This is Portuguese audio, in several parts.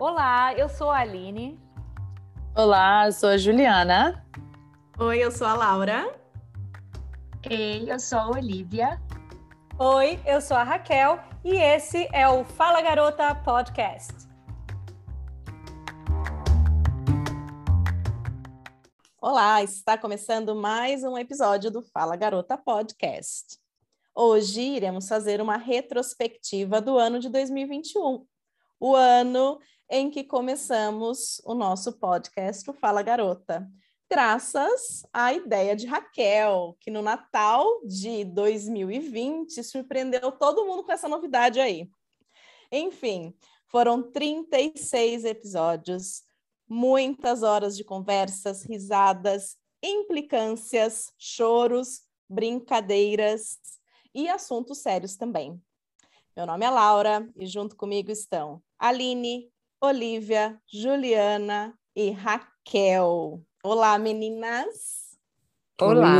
Olá, eu sou a Aline. Olá, eu sou a Juliana. Oi, eu sou a Laura. Ei, eu sou a Olivia. Oi, eu sou a Raquel e esse é o Fala Garota Podcast. Olá, está começando mais um episódio do Fala Garota Podcast. Hoje iremos fazer uma retrospectiva do ano de 2021, o ano em que começamos o nosso podcast, o Fala Garota graças à ideia de Raquel, que no Natal de 2020 surpreendeu todo mundo com essa novidade aí. Enfim, foram 36 episódios, muitas horas de conversas, risadas, implicâncias, choros, brincadeiras e assuntos sérios também. Meu nome é Laura e junto comigo estão Aline, Olivia, Juliana e Raquel. Olá, meninas. Olá.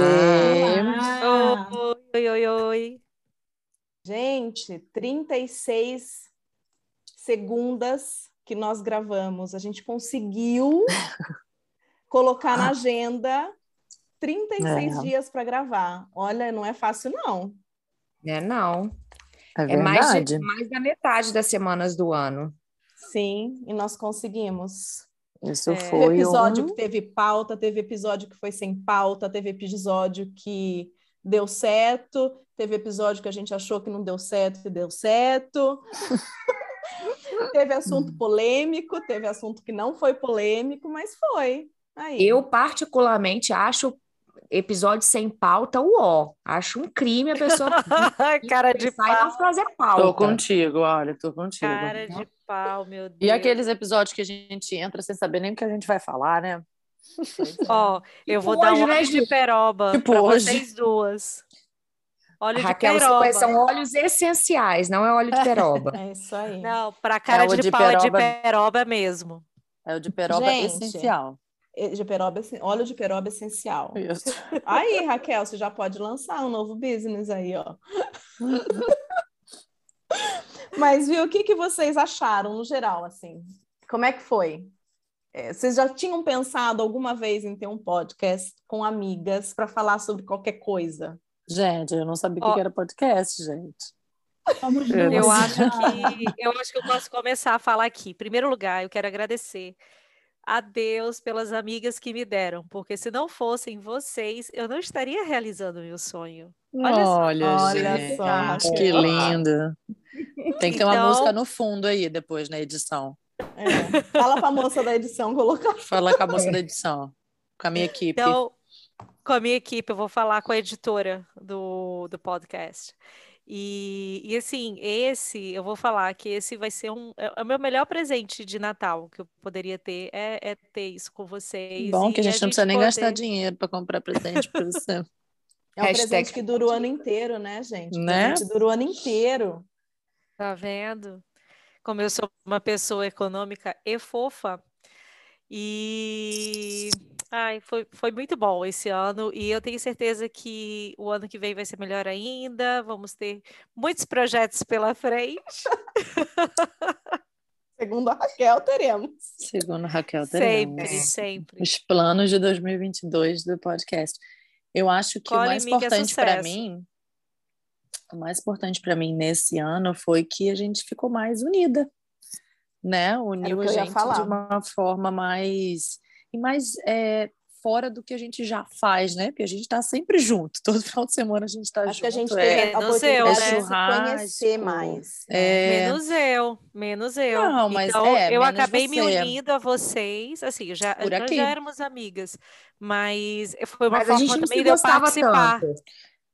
Olá. Oi, oi, oi. Gente, 36 segundas que nós gravamos. A gente conseguiu colocar na agenda 36 é. dias para gravar. Olha, não é fácil, não. É, não. É, é mais, de, mais da metade das semanas do ano. Sim, e nós conseguimos. Isso é, foi. Teve episódio um... que teve pauta, teve episódio que foi sem pauta, teve episódio que deu certo, teve episódio que a gente achou que não deu certo e deu certo. teve assunto polêmico, teve assunto que não foi polêmico, mas foi. Aí. Eu, particularmente, acho episódio sem pauta, uó. Acho um crime a pessoa. Cara de pau. fazer pauta. Tô contigo, olha, tô contigo. Cara de pau, meu Deus. E aqueles episódios que a gente entra sem saber nem o que a gente vai falar, né? Ó, oh, eu vou dar um né, de peroba tipo pra hoje. vocês duas. Óleo Raquel, de peroba. são óleos essenciais, não é óleo de peroba. é isso aí. Não, para cara é de, de, pau peroba... é de peroba mesmo. É o de peroba gente, essencial. De peroba, óleo de peroba essencial. Isso. Aí, Raquel, você já pode lançar um novo business aí, ó. Mas, viu, o que, que vocês acharam no geral, assim? Como é que foi? É, vocês já tinham pensado alguma vez em ter um podcast com amigas para falar sobre qualquer coisa? Gente, eu não sabia o que era podcast, gente. Eu acho que eu acho que eu posso começar a falar aqui. Em primeiro lugar, eu quero agradecer a Deus pelas amigas que me deram, porque se não fossem vocês, eu não estaria realizando o meu sonho. Olha, olha, só, gente, só, que lindo. Tem que ter uma então... música no fundo aí depois na edição. É. Fala com a moça da edição colocar. Fala com a moça da edição, com a minha equipe. Então, com a minha equipe, eu vou falar com a editora do, do podcast. E, e assim, esse, eu vou falar que esse vai ser um. É, é o meu melhor presente de Natal que eu poderia ter, é, é ter isso com vocês. Bom, que a gente, a não precisa nem poder... gastar dinheiro para comprar presente para você. É um Hashtag... presente que dura o ano inteiro, né, gente? Né? Que dura o ano inteiro. Tá vendo? Como eu sou uma pessoa econômica e fofa. E Ai, foi, foi muito bom esse ano e eu tenho certeza que o ano que vem vai ser melhor ainda. Vamos ter muitos projetos pela frente. Segundo a Raquel, teremos. Segundo a Raquel, teremos. Sempre, sempre. Os planos de 2022 do podcast. Eu acho que Cole o mais importante para mim, o mais importante para mim nesse ano foi que a gente ficou mais unida, né? Uniu a gente de uma forma mais e mais é, fora do que a gente já faz, né? Porque a gente está sempre junto, todo final de semana a gente está junto. Acho que a gente é, tem a oportunidade de se conhecer mais. É... Menos eu, menos eu. Não, mas então, é, eu acabei você. me unindo a vocês, assim, já, nós já éramos amigas, mas foi uma mas forma também de eu participar. Tanto.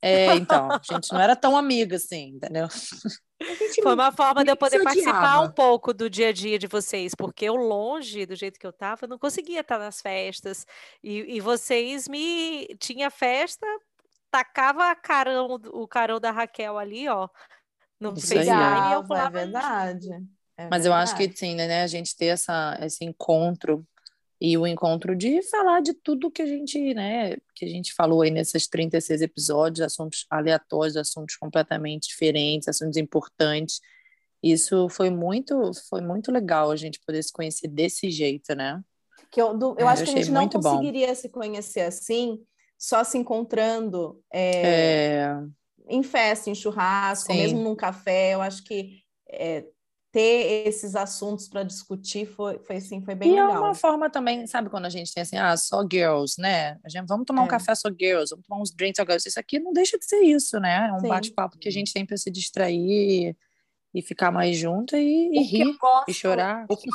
É, então, a gente não era tão amiga assim, entendeu? Foi uma forma de eu poder participar um pouco do dia a dia de vocês, porque eu longe do jeito que eu estava, não conseguia estar nas festas. E, e vocês me tinha festa, tacava a carão, o carão da Raquel ali, ó, no Isso FaceTime e eu É verdade. É Mas verdade. eu acho que sim, né? A gente ter essa, esse encontro e o encontro de falar de tudo que a gente, né, que a gente falou aí nesses 36 episódios, assuntos aleatórios, assuntos completamente diferentes, assuntos importantes. Isso foi muito, foi muito legal a gente poder se conhecer desse jeito, né? Que eu, do, eu é, acho eu que a gente não conseguiria bom. se conhecer assim, só se encontrando é, é... em festa, em churrasco, mesmo num café. Eu acho que é, ter esses assuntos para discutir foi, foi assim, foi bem e legal. E é uma forma também, sabe, quando a gente tem assim, ah, só girls, né? A gente, vamos tomar um é. café só girls, vamos tomar uns drinks só girls. Isso aqui não deixa de ser isso, né? É um bate-papo que a gente tem para se distrair e ficar mais junto e, e rir gosto, e chorar. O que,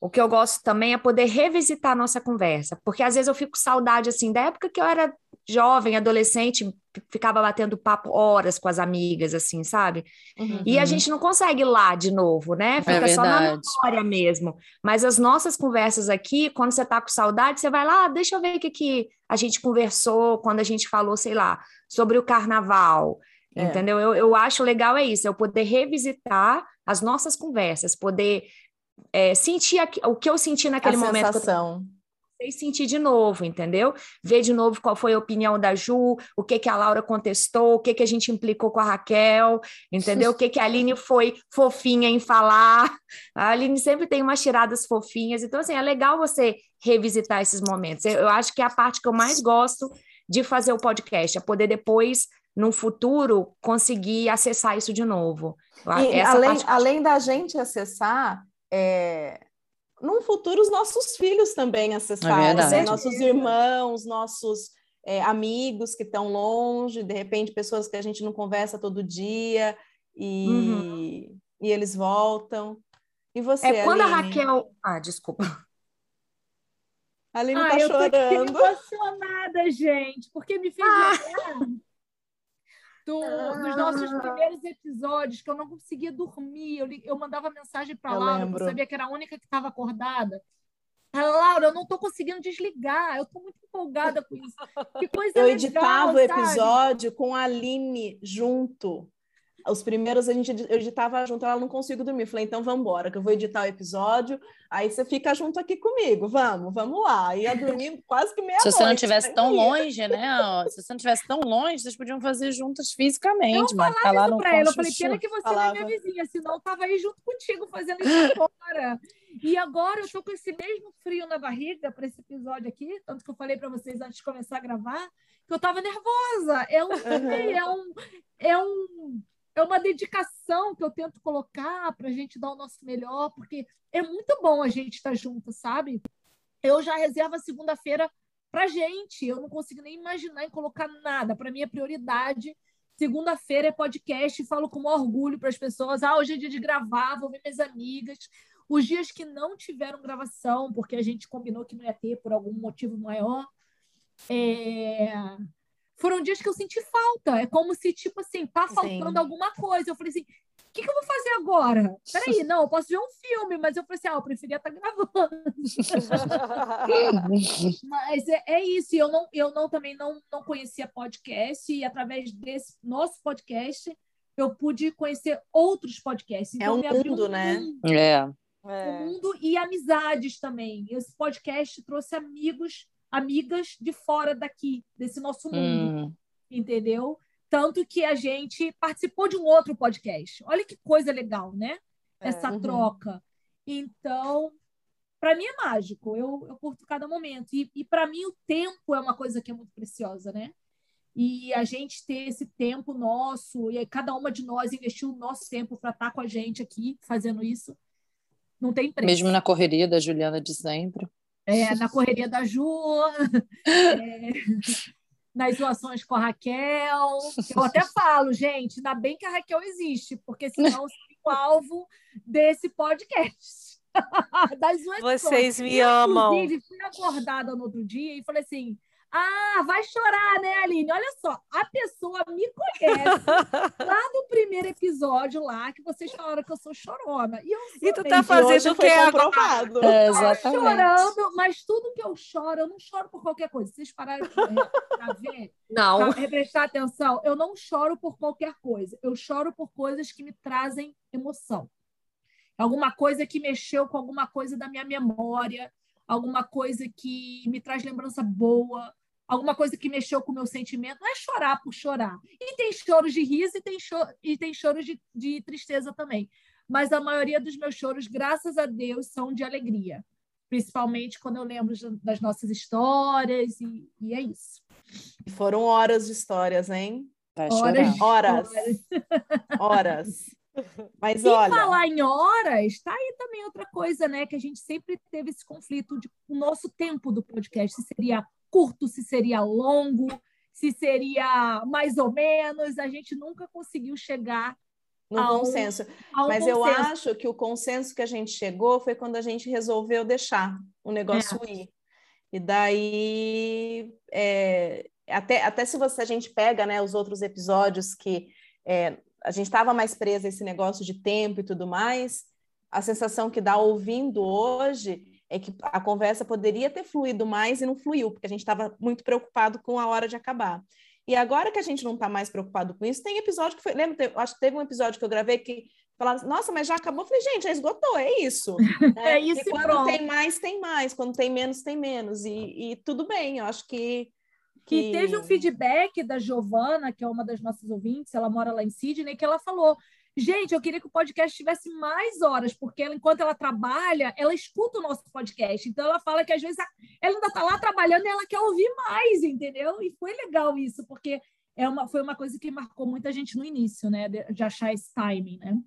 o que eu gosto também é poder revisitar a nossa conversa, porque às vezes eu fico saudade assim da época que eu era jovem, adolescente, ficava batendo papo horas com as amigas, assim, sabe? Uhum. E a gente não consegue ir lá de novo, né? É Fica é só na memória mesmo. Mas as nossas conversas aqui, quando você tá com saudade, você vai lá, ah, deixa eu ver o que, que a gente conversou quando a gente falou, sei lá, sobre o carnaval. É. Entendeu? Eu, eu acho legal é isso, eu poder revisitar as nossas conversas, poder é, sentir o que eu senti naquele a momento. Sensação e sentir de novo, entendeu? Ver de novo qual foi a opinião da Ju, o que que a Laura contestou, o que que a gente implicou com a Raquel, entendeu? O que que a Aline foi fofinha em falar. A Aline sempre tem umas tiradas fofinhas, então assim, é legal você revisitar esses momentos. Eu acho que é a parte que eu mais gosto de fazer o podcast, é poder depois no futuro conseguir acessar isso de novo. E, além, além da gente acessar, é, num futuro os nossos filhos também acessarem, é né? nossos irmãos, nossos é, amigos que estão longe, de repente pessoas que a gente não conversa todo dia e, uhum. e eles voltam. E você, É quando Aline? a Raquel... Ah, desculpa. A Aline ah, tá eu chorando. Tô emocionada, gente, porque me fez ah do, dos nossos primeiros episódios, que eu não conseguia dormir. Eu, eu mandava mensagem para Laura, lembro. eu sabia que era a única que estava acordada. Laura, eu não estou conseguindo desligar, eu estou muito empolgada com isso. Que coisa eu legal, editava o episódio com a Aline junto. Os primeiros a gente eu editava junto, ela não consigo dormir. Eu falei, então vamos embora, que eu vou editar o episódio. Aí você fica junto aqui comigo, vamos, vamos lá. Ia dormir quase que meia Se você não estivesse tão longe, né? Se você não estivesse tão longe, vocês podiam fazer juntas fisicamente, eu mas tá lá no pra ela, Eu falei, pena que você falava. não é minha vizinha, senão eu tava aí junto contigo fazendo isso agora. E agora eu tô com esse mesmo frio na barriga para esse episódio aqui, tanto que eu falei para vocês antes de começar a gravar, que eu tava nervosa. É um, é um, é um é uma dedicação que eu tento colocar para a gente dar o nosso melhor, porque é muito bom a gente estar tá junto, sabe? Eu já reservo a segunda-feira para gente. Eu não consigo nem imaginar em colocar nada. Para mim é prioridade. Segunda-feira é podcast. Falo com orgulho para as pessoas. Ah, hoje é dia de gravar. Vou ver minhas amigas. Os dias que não tiveram gravação, porque a gente combinou que não ia ter por algum motivo maior, é foram dias que eu senti falta. É como se, tipo assim, tá faltando Sim. alguma coisa. Eu falei assim, o que, que, eu vou fazer agora? Peraí, não, eu posso ver um filme, mas eu falei assim, ah, eu preferia estar tá gravando. mas é, é, isso, eu não, eu não também não, não conhecia podcast, e através desse nosso podcast eu pude conhecer outros podcasts. Então, é um mundo, um né? Mundo, é. Um mundo e amizades também. Esse podcast trouxe amigos amigas de fora daqui, desse nosso mundo. Hum. Entendeu? Tanto que a gente participou de um outro podcast. Olha que coisa legal, né? É, Essa uhum. troca. Então, para mim é mágico. Eu, eu curto cada momento. E, e para mim, o tempo é uma coisa que é muito preciosa, né? E a gente ter esse tempo nosso, e cada uma de nós investiu o nosso tempo para estar tá com a gente aqui fazendo isso, não tem preço. Mesmo na correria da Juliana de sempre é, na correria da Ju, é, nas zoações com a Raquel. Eu até falo, gente, ainda bem que a Raquel existe, porque senão eu seria o alvo desse podcast. das Vocês me eu, amam. Inclusive, fui acordada no outro dia e falei assim: ah, vai chorar, né, Aline? Olha só, a pessoa me conhece lá no primeiro episódio lá, que vocês falaram que eu sou chorona. E, eu e tu tá fazendo o que agora? É, exatamente. chorando, mas tudo que eu choro, eu não choro por qualquer coisa. Vocês pararam para ver? Não. Pra prestar atenção, eu não choro por qualquer coisa. Eu choro por coisas que me trazem emoção. Alguma coisa que mexeu com alguma coisa da minha memória, alguma coisa que me traz lembrança boa, alguma coisa que mexeu com o meu sentimento, não é chorar por chorar. E tem choros de riso e tem, cho e tem choros de, de tristeza também. mas a maioria dos meus choros, graças a Deus, são de alegria. Principalmente quando eu lembro das nossas histórias, e, e é isso. Foram horas de histórias, hein? Vai horas. Horas. Horas. Mas e olha. falar em horas, tá aí também outra coisa, né? Que a gente sempre teve esse conflito de o nosso tempo do podcast, se seria curto, se seria longo, se seria mais ou menos. A gente nunca conseguiu chegar no ao, consenso. Ao Mas consenso. eu acho que o consenso que a gente chegou foi quando a gente resolveu deixar o negócio é. ir. E daí, é, até, até se você, a gente pega né, os outros episódios que é, a gente estava mais presa a esse negócio de tempo e tudo mais, a sensação que dá ouvindo hoje é que a conversa poderia ter fluído mais e não fluiu, porque a gente estava muito preocupado com a hora de acabar. E agora que a gente não está mais preocupado com isso, tem episódio que foi. Lembra? Acho que teve um episódio que eu gravei que falava, nossa, mas já acabou. Eu falei, gente, já esgotou, é isso. Né? é isso. E quando pronto. tem mais, tem mais. Quando tem menos, tem menos. E, e tudo bem, eu acho que que... teve um feedback da Giovana, que é uma das nossas ouvintes, ela mora lá em Sydney, que ela falou: gente, eu queria que o podcast tivesse mais horas, porque ela, enquanto ela trabalha, ela escuta o nosso podcast. Então ela fala que às vezes ela ainda está lá trabalhando e ela quer ouvir mais, entendeu? E foi legal isso, porque é uma, foi uma coisa que marcou muita gente no início, né? De, de achar esse timing, né?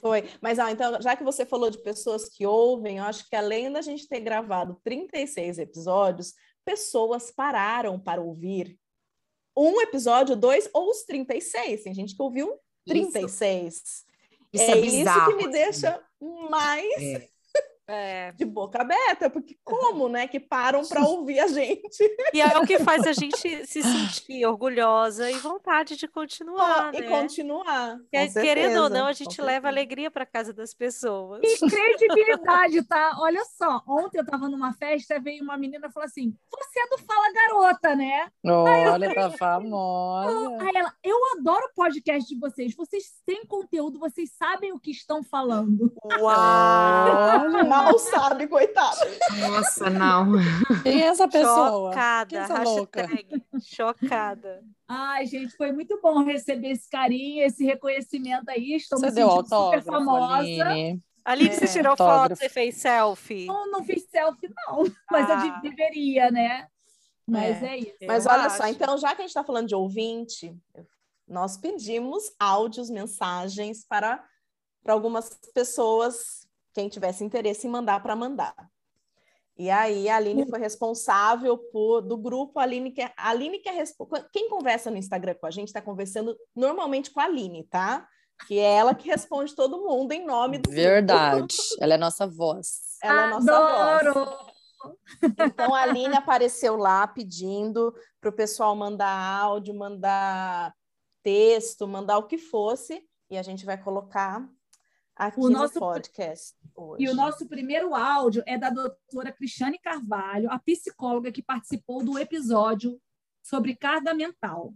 Foi. Mas, ah, então, já que você falou de pessoas que ouvem, eu acho que além da gente ter gravado 36 episódios, pessoas pararam para ouvir um episódio, dois ou os 36. Tem gente que ouviu 36. Isso, isso é, é bizarro, isso que me deixa mais é. É. de boca aberta, porque como, né, que param para ouvir a gente. E é o que faz a gente se sentir orgulhosa e vontade de continuar, oh, né? E continuar. querendo ou não, a gente leva alegria para casa das pessoas. E credibilidade, tá? Olha só, ontem eu estava numa festa, veio uma menina e falou assim: "Você é do Fala Garota, né?" Olha, tá famosa. Aí ela, eu adoro o podcast de vocês. Vocês têm conteúdo, vocês sabem o que estão falando. Uau! Mal sabe, coitado. Nossa, não. Quem é essa pessoa? Chocada, essa hashtag, chocada. Ai, gente, foi muito bom receber esse carinho, esse reconhecimento aí. Estou você me deu super famosa. Aline. Aline, é, você tirou autógrafo. foto, você fez selfie? Não, não fiz selfie, não. Mas ah. eu deveria, né? Mas é, é isso. Mas olha acho. só, então, já que a gente está falando de ouvinte, nós pedimos áudios, mensagens para, para algumas pessoas quem tivesse interesse em mandar para mandar. E aí a Aline foi responsável por do grupo a Aline que é, a Aline que é quem conversa no Instagram com a gente está conversando normalmente com a Aline, tá? Que é ela que responde todo mundo em nome do Verdade. Grupo. Ela é nossa voz. Ela é nossa Adoro. voz. Então a Aline apareceu lá pedindo para o pessoal mandar áudio, mandar texto, mandar o que fosse, e a gente vai colocar aqui o nosso, no podcast hoje. E o nosso primeiro áudio é da doutora Cristiane Carvalho, a psicóloga que participou do episódio sobre carga mental.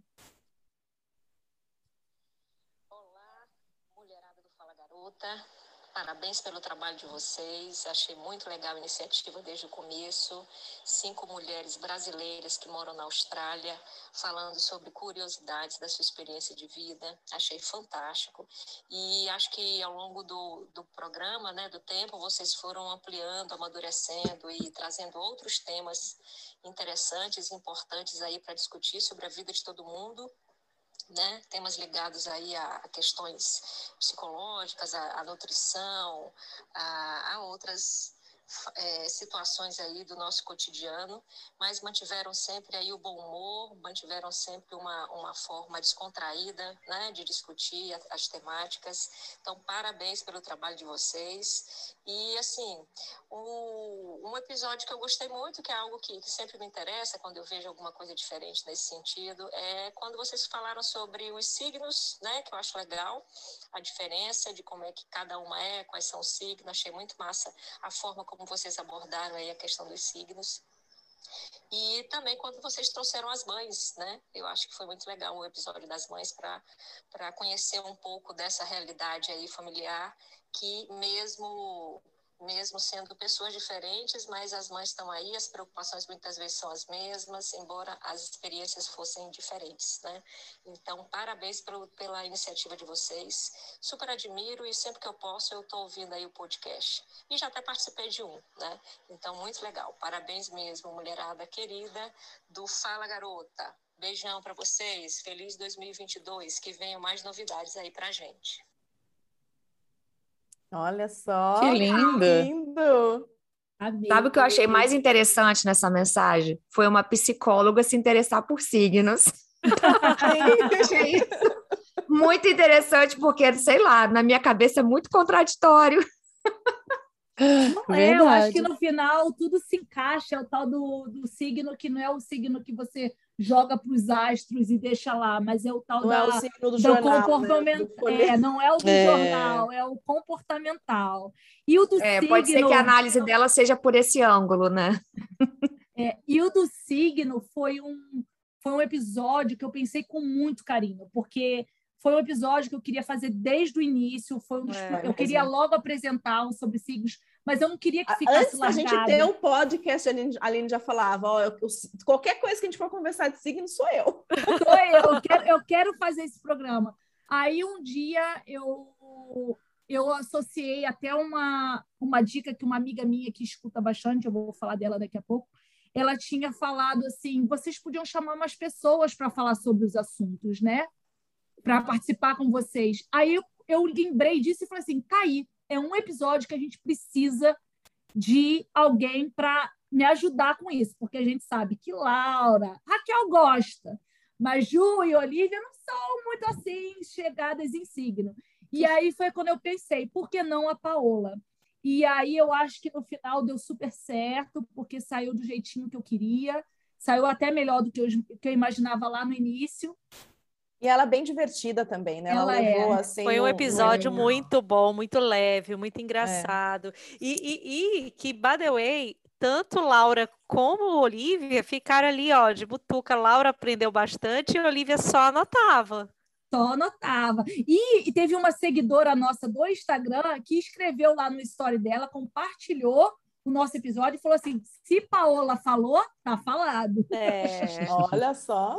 Olá, mulherada do Fala Garota. Parabéns pelo trabalho de vocês. Achei muito legal a iniciativa desde o começo. Cinco mulheres brasileiras que moram na Austrália falando sobre curiosidades da sua experiência de vida. Achei fantástico. E acho que ao longo do, do programa, né, do tempo, vocês foram ampliando, amadurecendo e trazendo outros temas interessantes importantes aí para discutir sobre a vida de todo mundo né? temas ligados aí a, questões psicológicas, a, a nutrição, a, a outras é, situações aí do nosso cotidiano, mas mantiveram sempre aí o bom humor, mantiveram sempre uma, uma forma descontraída né, de discutir as temáticas. Então, parabéns pelo trabalho de vocês. E, assim, o, um episódio que eu gostei muito, que é algo que, que sempre me interessa quando eu vejo alguma coisa diferente nesse sentido, é quando vocês falaram sobre os signos, né, que eu acho legal, a diferença de como é que cada uma é, quais são os signos. Achei muito massa a forma como vocês abordaram aí a questão dos signos. E também quando vocês trouxeram as mães, né? Eu acho que foi muito legal o episódio das mães para conhecer um pouco dessa realidade aí familiar que mesmo mesmo sendo pessoas diferentes, mas as mães estão aí, as preocupações muitas vezes são as mesmas, embora as experiências fossem diferentes, né? Então, parabéns pela iniciativa de vocês, super admiro e sempre que eu posso eu estou ouvindo aí o podcast. E já até participei de um, né? Então, muito legal, parabéns mesmo, mulherada querida do Fala Garota. Beijão para vocês, feliz 2022, que venham mais novidades aí pra gente. Olha só. Que lindo. Que lindo. Sabe o que eu achei mais interessante nessa mensagem? Foi uma psicóloga se interessar por signos. achei isso muito interessante, porque, sei lá, na minha cabeça é muito contraditório. Não é, eu acho que no final tudo se encaixa, é o tal do, do signo que não é o signo que você joga para os astros e deixa lá, mas é o tal não da, é o signo do, jornal, né? comportamental. Né? É, não é o do é. jornal, é o comportamental. E o do é, signo... Pode ser que a análise dela seja por esse ângulo, né? É, e o do signo foi um, foi um episódio que eu pensei com muito carinho, porque foi um episódio que eu queria fazer desde o início. Foi um é, eu queria logo apresentar um sobre signos, mas eu não queria que ficasse Antes largado. da gente ter um podcast, a Aline, já falava: ó, eu, eu, qualquer coisa que a gente for conversar de signo sou eu. Sou eu, eu quero, eu quero fazer esse programa. Aí um dia eu eu associei até uma, uma dica que uma amiga minha que escuta bastante, eu vou falar dela daqui a pouco, ela tinha falado assim: vocês podiam chamar umas pessoas para falar sobre os assuntos, né? para participar com vocês. Aí eu, eu lembrei disso e falei assim: tá aí, é um episódio que a gente precisa de alguém para me ajudar com isso, porque a gente sabe que Laura, Raquel gosta, mas Ju e Olivia não são muito assim chegadas em signo. E aí foi quando eu pensei, por que não a Paola? E aí eu acho que no final deu super certo, porque saiu do jeitinho que eu queria, saiu até melhor do que eu, que eu imaginava lá no início. E ela é bem divertida também, né? Ela, ela levou é. assim. Foi um episódio muito bom, muito leve, muito engraçado. É. E, e, e, que, by the way, tanto Laura como Olivia ficaram ali, ó, de butuca. Laura aprendeu bastante e Olivia só anotava. Só anotava. E, e teve uma seguidora nossa do Instagram que escreveu lá no story dela, compartilhou o nosso episódio e falou assim: se Paola falou, tá falado. É, olha só.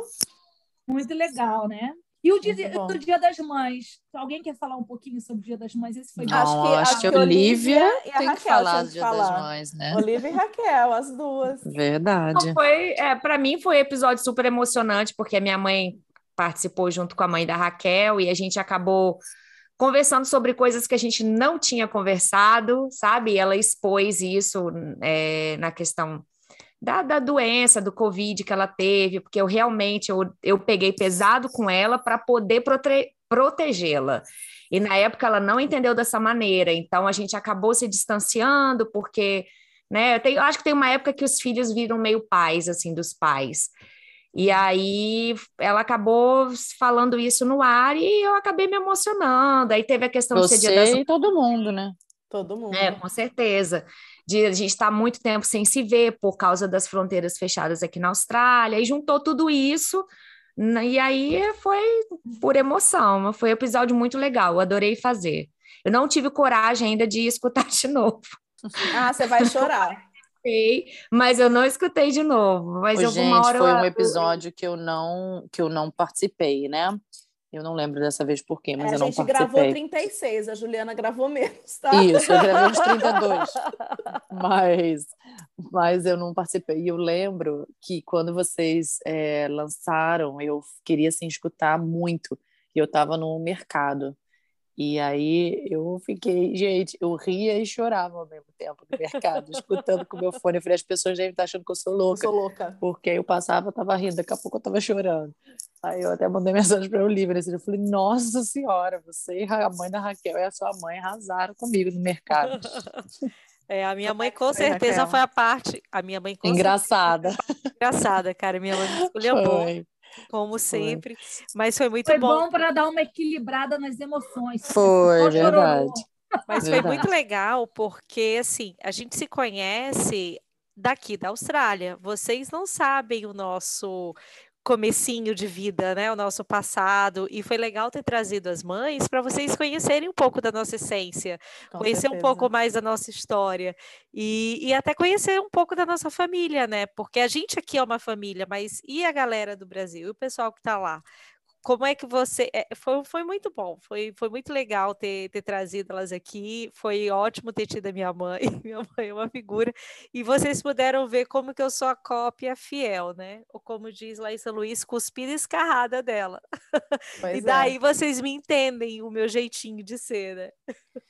Muito legal, né? E o dia, o dia das Mães? Alguém quer falar um pouquinho sobre o Dia das Mães? Esse foi Não, acho que, acho, acho que Olivia e a tem Raquel que falar do Dia falar. das Mães, né? Olivia e Raquel, as duas. Verdade. foi, é, para mim foi um episódio super emocionante, porque a minha mãe participou junto com a mãe da Raquel e a gente acabou conversando sobre coisas que a gente não tinha conversado, sabe? Ela expôs isso é, na questão da, da doença, do Covid que ela teve, porque eu realmente eu, eu peguei pesado com ela para poder prote protegê-la. E na época ela não entendeu dessa maneira, então a gente acabou se distanciando, porque, né, eu, tenho, eu acho que tem uma época que os filhos viram meio pais, assim, dos pais. E aí ela acabou falando isso no ar e eu acabei me emocionando. Aí teve a questão Você de ser dia das... e todo mundo, né? Todo mundo. É, com certeza de a gente estar tá muito tempo sem se ver por causa das fronteiras fechadas aqui na Austrália, e juntou tudo isso, e aí foi por emoção, foi um episódio muito legal, eu adorei fazer. Eu não tive coragem ainda de escutar de novo. Ah, você vai chorar. mas eu não escutei de novo. Mas Ô, alguma gente, hora foi um episódio que eu não que eu não participei, né? Eu não lembro dessa vez por quê, mas é, eu não participei. A gente gravou 36, a Juliana gravou menos, tá? Isso, eu gravei uns 32. mas, mas eu não participei. E eu lembro que quando vocês é, lançaram, eu queria assim, escutar muito. E eu estava no mercado. E aí eu fiquei, gente, eu ria e chorava ao mesmo tempo no mercado, escutando com o meu fone. Eu falei, as pessoas devem estar achando que eu sou louca. Eu sou louca. Porque aí eu passava, eu tava rindo, daqui a pouco eu tava chorando. Aí eu até mandei mensagem para o Olivia, assim, eu falei, nossa senhora, você e a mãe da Raquel e a sua mãe arrasaram comigo no mercado. É, a minha mãe com certeza foi a parte. A minha mãe engraçada. Engraçada, cara. Minha mãe escolheu bom como sempre. Foi. Mas foi muito foi bom. Foi bom para dar uma equilibrada nas emoções. Foi, verdade. Mas verdade. foi muito legal, porque assim, a gente se conhece daqui da Austrália. Vocês não sabem o nosso comecinho de vida, né? O nosso passado. E foi legal ter trazido as mães para vocês conhecerem um pouco da nossa essência, Com conhecer certeza. um pouco mais da nossa história e, e até conhecer um pouco da nossa família, né? Porque a gente aqui é uma família, mas e a galera do Brasil? E o pessoal que está lá? Como é que você. É, foi, foi muito bom, foi, foi muito legal ter, ter trazido elas aqui, foi ótimo ter tido a minha mãe, minha mãe é uma figura, e vocês puderam ver como que eu sou a cópia fiel, né? Ou como diz Laísa Luiz, cuspida escarrada dela. Pois e daí é. vocês me entendem o meu jeitinho de ser, né?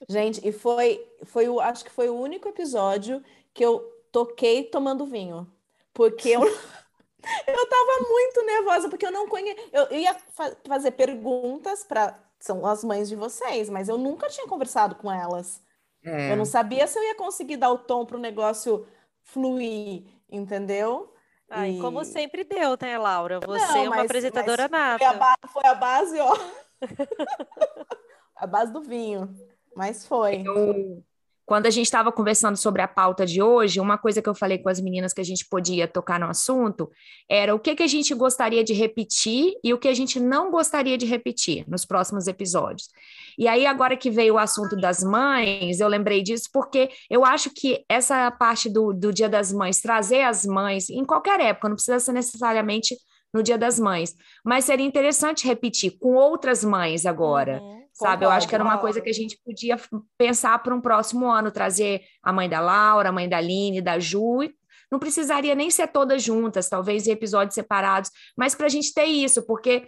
Gente, e foi, foi o, acho que foi o único episódio que eu toquei tomando vinho. Porque eu. Eu tava muito nervosa, porque eu não conhecia. Eu ia fa fazer perguntas para. São as mães de vocês, mas eu nunca tinha conversado com elas. É. Eu não sabia se eu ia conseguir dar o tom para o negócio fluir, entendeu? Ai, e... Como sempre deu, né, Laura? Você não, é uma mas, apresentadora mas nata. Foi a, foi a base, ó. a base do vinho. Mas foi. Eu, quando a gente estava conversando sobre a pauta de hoje, uma coisa que eu falei com as meninas que a gente podia tocar no assunto era o que, que a gente gostaria de repetir e o que a gente não gostaria de repetir nos próximos episódios. E aí, agora que veio o assunto das mães, eu lembrei disso porque eu acho que essa parte do, do Dia das Mães, trazer as mães, em qualquer época, não precisa ser necessariamente no Dia das Mães, mas seria interessante repetir com outras mães agora. Uhum sabe? Eu acho que era uma coisa que a gente podia pensar para um próximo ano, trazer a mãe da Laura, a mãe da Aline, da Ju, não precisaria nem ser todas juntas, talvez em episódios separados, mas para a gente ter isso, porque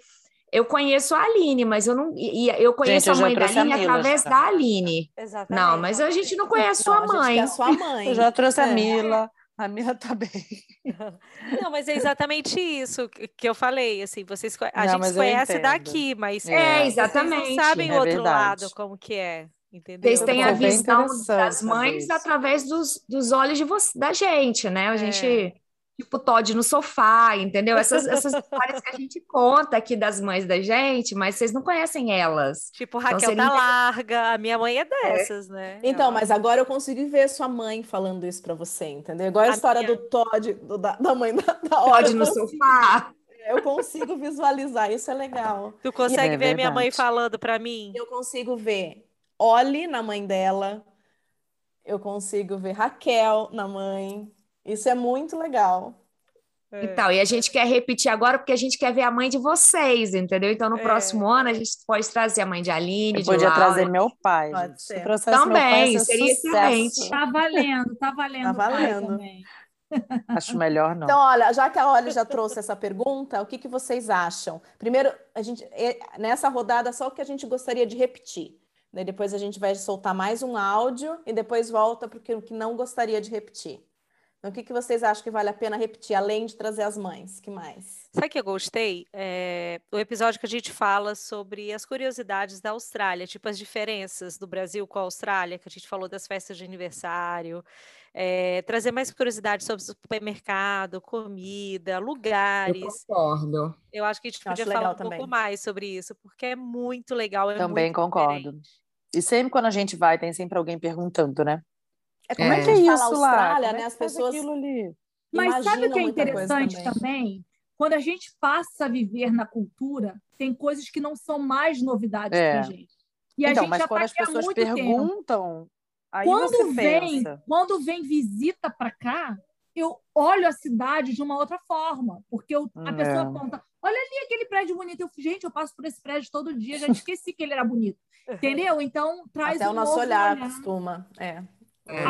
eu conheço a Aline, mas eu não. eu conheço gente, a mãe da Aline através da Aline. Exatamente. Não, mas a gente não conhece não, sua mãe. A, a sua mãe. Eu já trouxe a é. Mila. A minha tá bem. Não, mas é exatamente isso que eu falei, assim, vocês a não, gente conhece daqui, mas é, exatamente. Vocês não sabem é o outro verdade. lado como que é. Entendeu? Vocês têm a visão das mães através dos, dos olhos de você, da gente, né? A é. gente tipo Todd no sofá, entendeu? Essas, essas histórias que a gente conta aqui das mães da gente, mas vocês não conhecem elas. Tipo, então, Raquel então, seria... tá larga, a minha mãe é dessas, é. né? Então, mas agora eu consigo ver sua mãe falando isso para você, entendeu? Igual a, a história minha... do Todd, do, da, da, mãe da, da. Todd no sofá. Eu consigo visualizar, isso é legal. Tu consegue é ver minha mãe falando para mim? Eu consigo ver Olhe na mãe dela, eu consigo ver Raquel na mãe, isso é muito legal. É. Então, e a gente quer repetir agora porque a gente quer ver a mãe de vocês, entendeu? Então, no é. próximo ano, a gente pode trazer a mãe de Aline, Eu de podia Laura. trazer meu pai. Pode ser. Também, seria excelente. Tá valendo, tá valendo. Tá valendo. Acho melhor não. Então, olha, já que a Olha já trouxe essa pergunta, o que, que vocês acham? Primeiro, a gente nessa rodada só o que a gente gostaria de repetir. Daí depois a gente vai soltar mais um áudio e depois volta porque o que não gostaria de repetir. Então, o que, que vocês acham que vale a pena repetir, além de trazer as mães? que mais? Sabe que eu gostei? É, o episódio que a gente fala sobre as curiosidades da Austrália, tipo as diferenças do Brasil com a Austrália, que a gente falou das festas de aniversário, é, trazer mais curiosidades sobre supermercado, comida, lugares. Eu concordo. Eu acho que a gente podia falar um também. pouco mais sobre isso, porque é muito legal. É também muito concordo. Diferente. E sempre quando a gente vai, tem sempre alguém perguntando, né? É como é, é que é isso Austrália, lá? né? As pessoas. Mas sabe o que é interessante também? também? Quando a gente passa a viver na cultura, tem coisas que não são mais novidades é. para gente. E então, a gente mas já quando tá as pessoas perguntam, tempo. aí quando você vem, pensa. quando vem visita para cá, eu olho a cidade de uma outra forma, porque eu, a pessoa é. aponta, olha ali aquele prédio bonito. Eu, gente, eu passo por esse prédio todo dia, já esqueci que ele era bonito. Entendeu? Então traz Até um o nosso olhar, olhar costuma. É. É,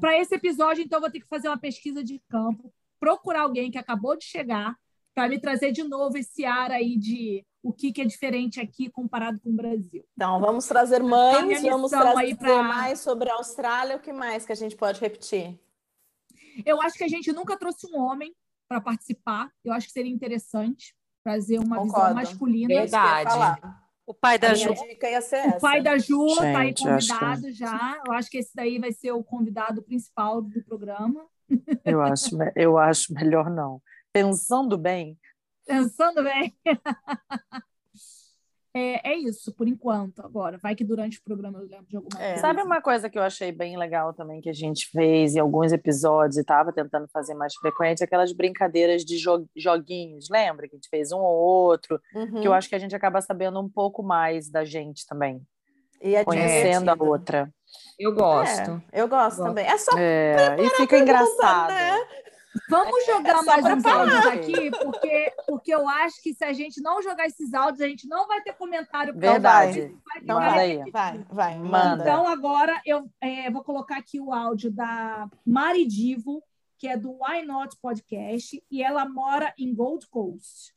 Para esse episódio, então, vou ter que fazer uma pesquisa de campo, procurar alguém que acabou de chegar, para me trazer de novo esse ar aí de o que, que é diferente aqui comparado com o Brasil. Então, vamos trazer mães, vamos trazer pra... mais sobre a Austrália. O que mais que a gente pode repetir? Eu acho que a gente nunca trouxe um homem para participar. Eu acho que seria interessante trazer uma Concordo. visão masculina. Verdade. O pai da Ju. O pai da Ju está aí convidado que... já. Eu acho que esse daí vai ser o convidado principal do programa. Eu acho, eu acho melhor não. Pensando bem. Pensando bem. é, é, isso, por enquanto, agora. Vai que durante o programa eu lembro de alguma é. coisa. Sabe uma coisa que eu achei bem legal também que a gente fez em alguns episódios e estava tentando fazer mais frequente? Aquelas brincadeiras de joguinhos, lembra? Que a gente fez um ou outro, uhum. que eu acho que a gente acaba sabendo um pouco mais da gente também. E conhecendo a outra. Eu gosto. É, eu gosto também. É só é, e fica engraçado. Né? Vamos jogar é mais uns áudios aqui, porque, porque eu acho que se a gente não jogar esses áudios, a gente não vai ter comentário. Verdade. Vai, então vai, vai, vai, manda. Então agora eu é, vou colocar aqui o áudio da Mari Divo, que é do Why Not Podcast, e ela mora em Gold Coast.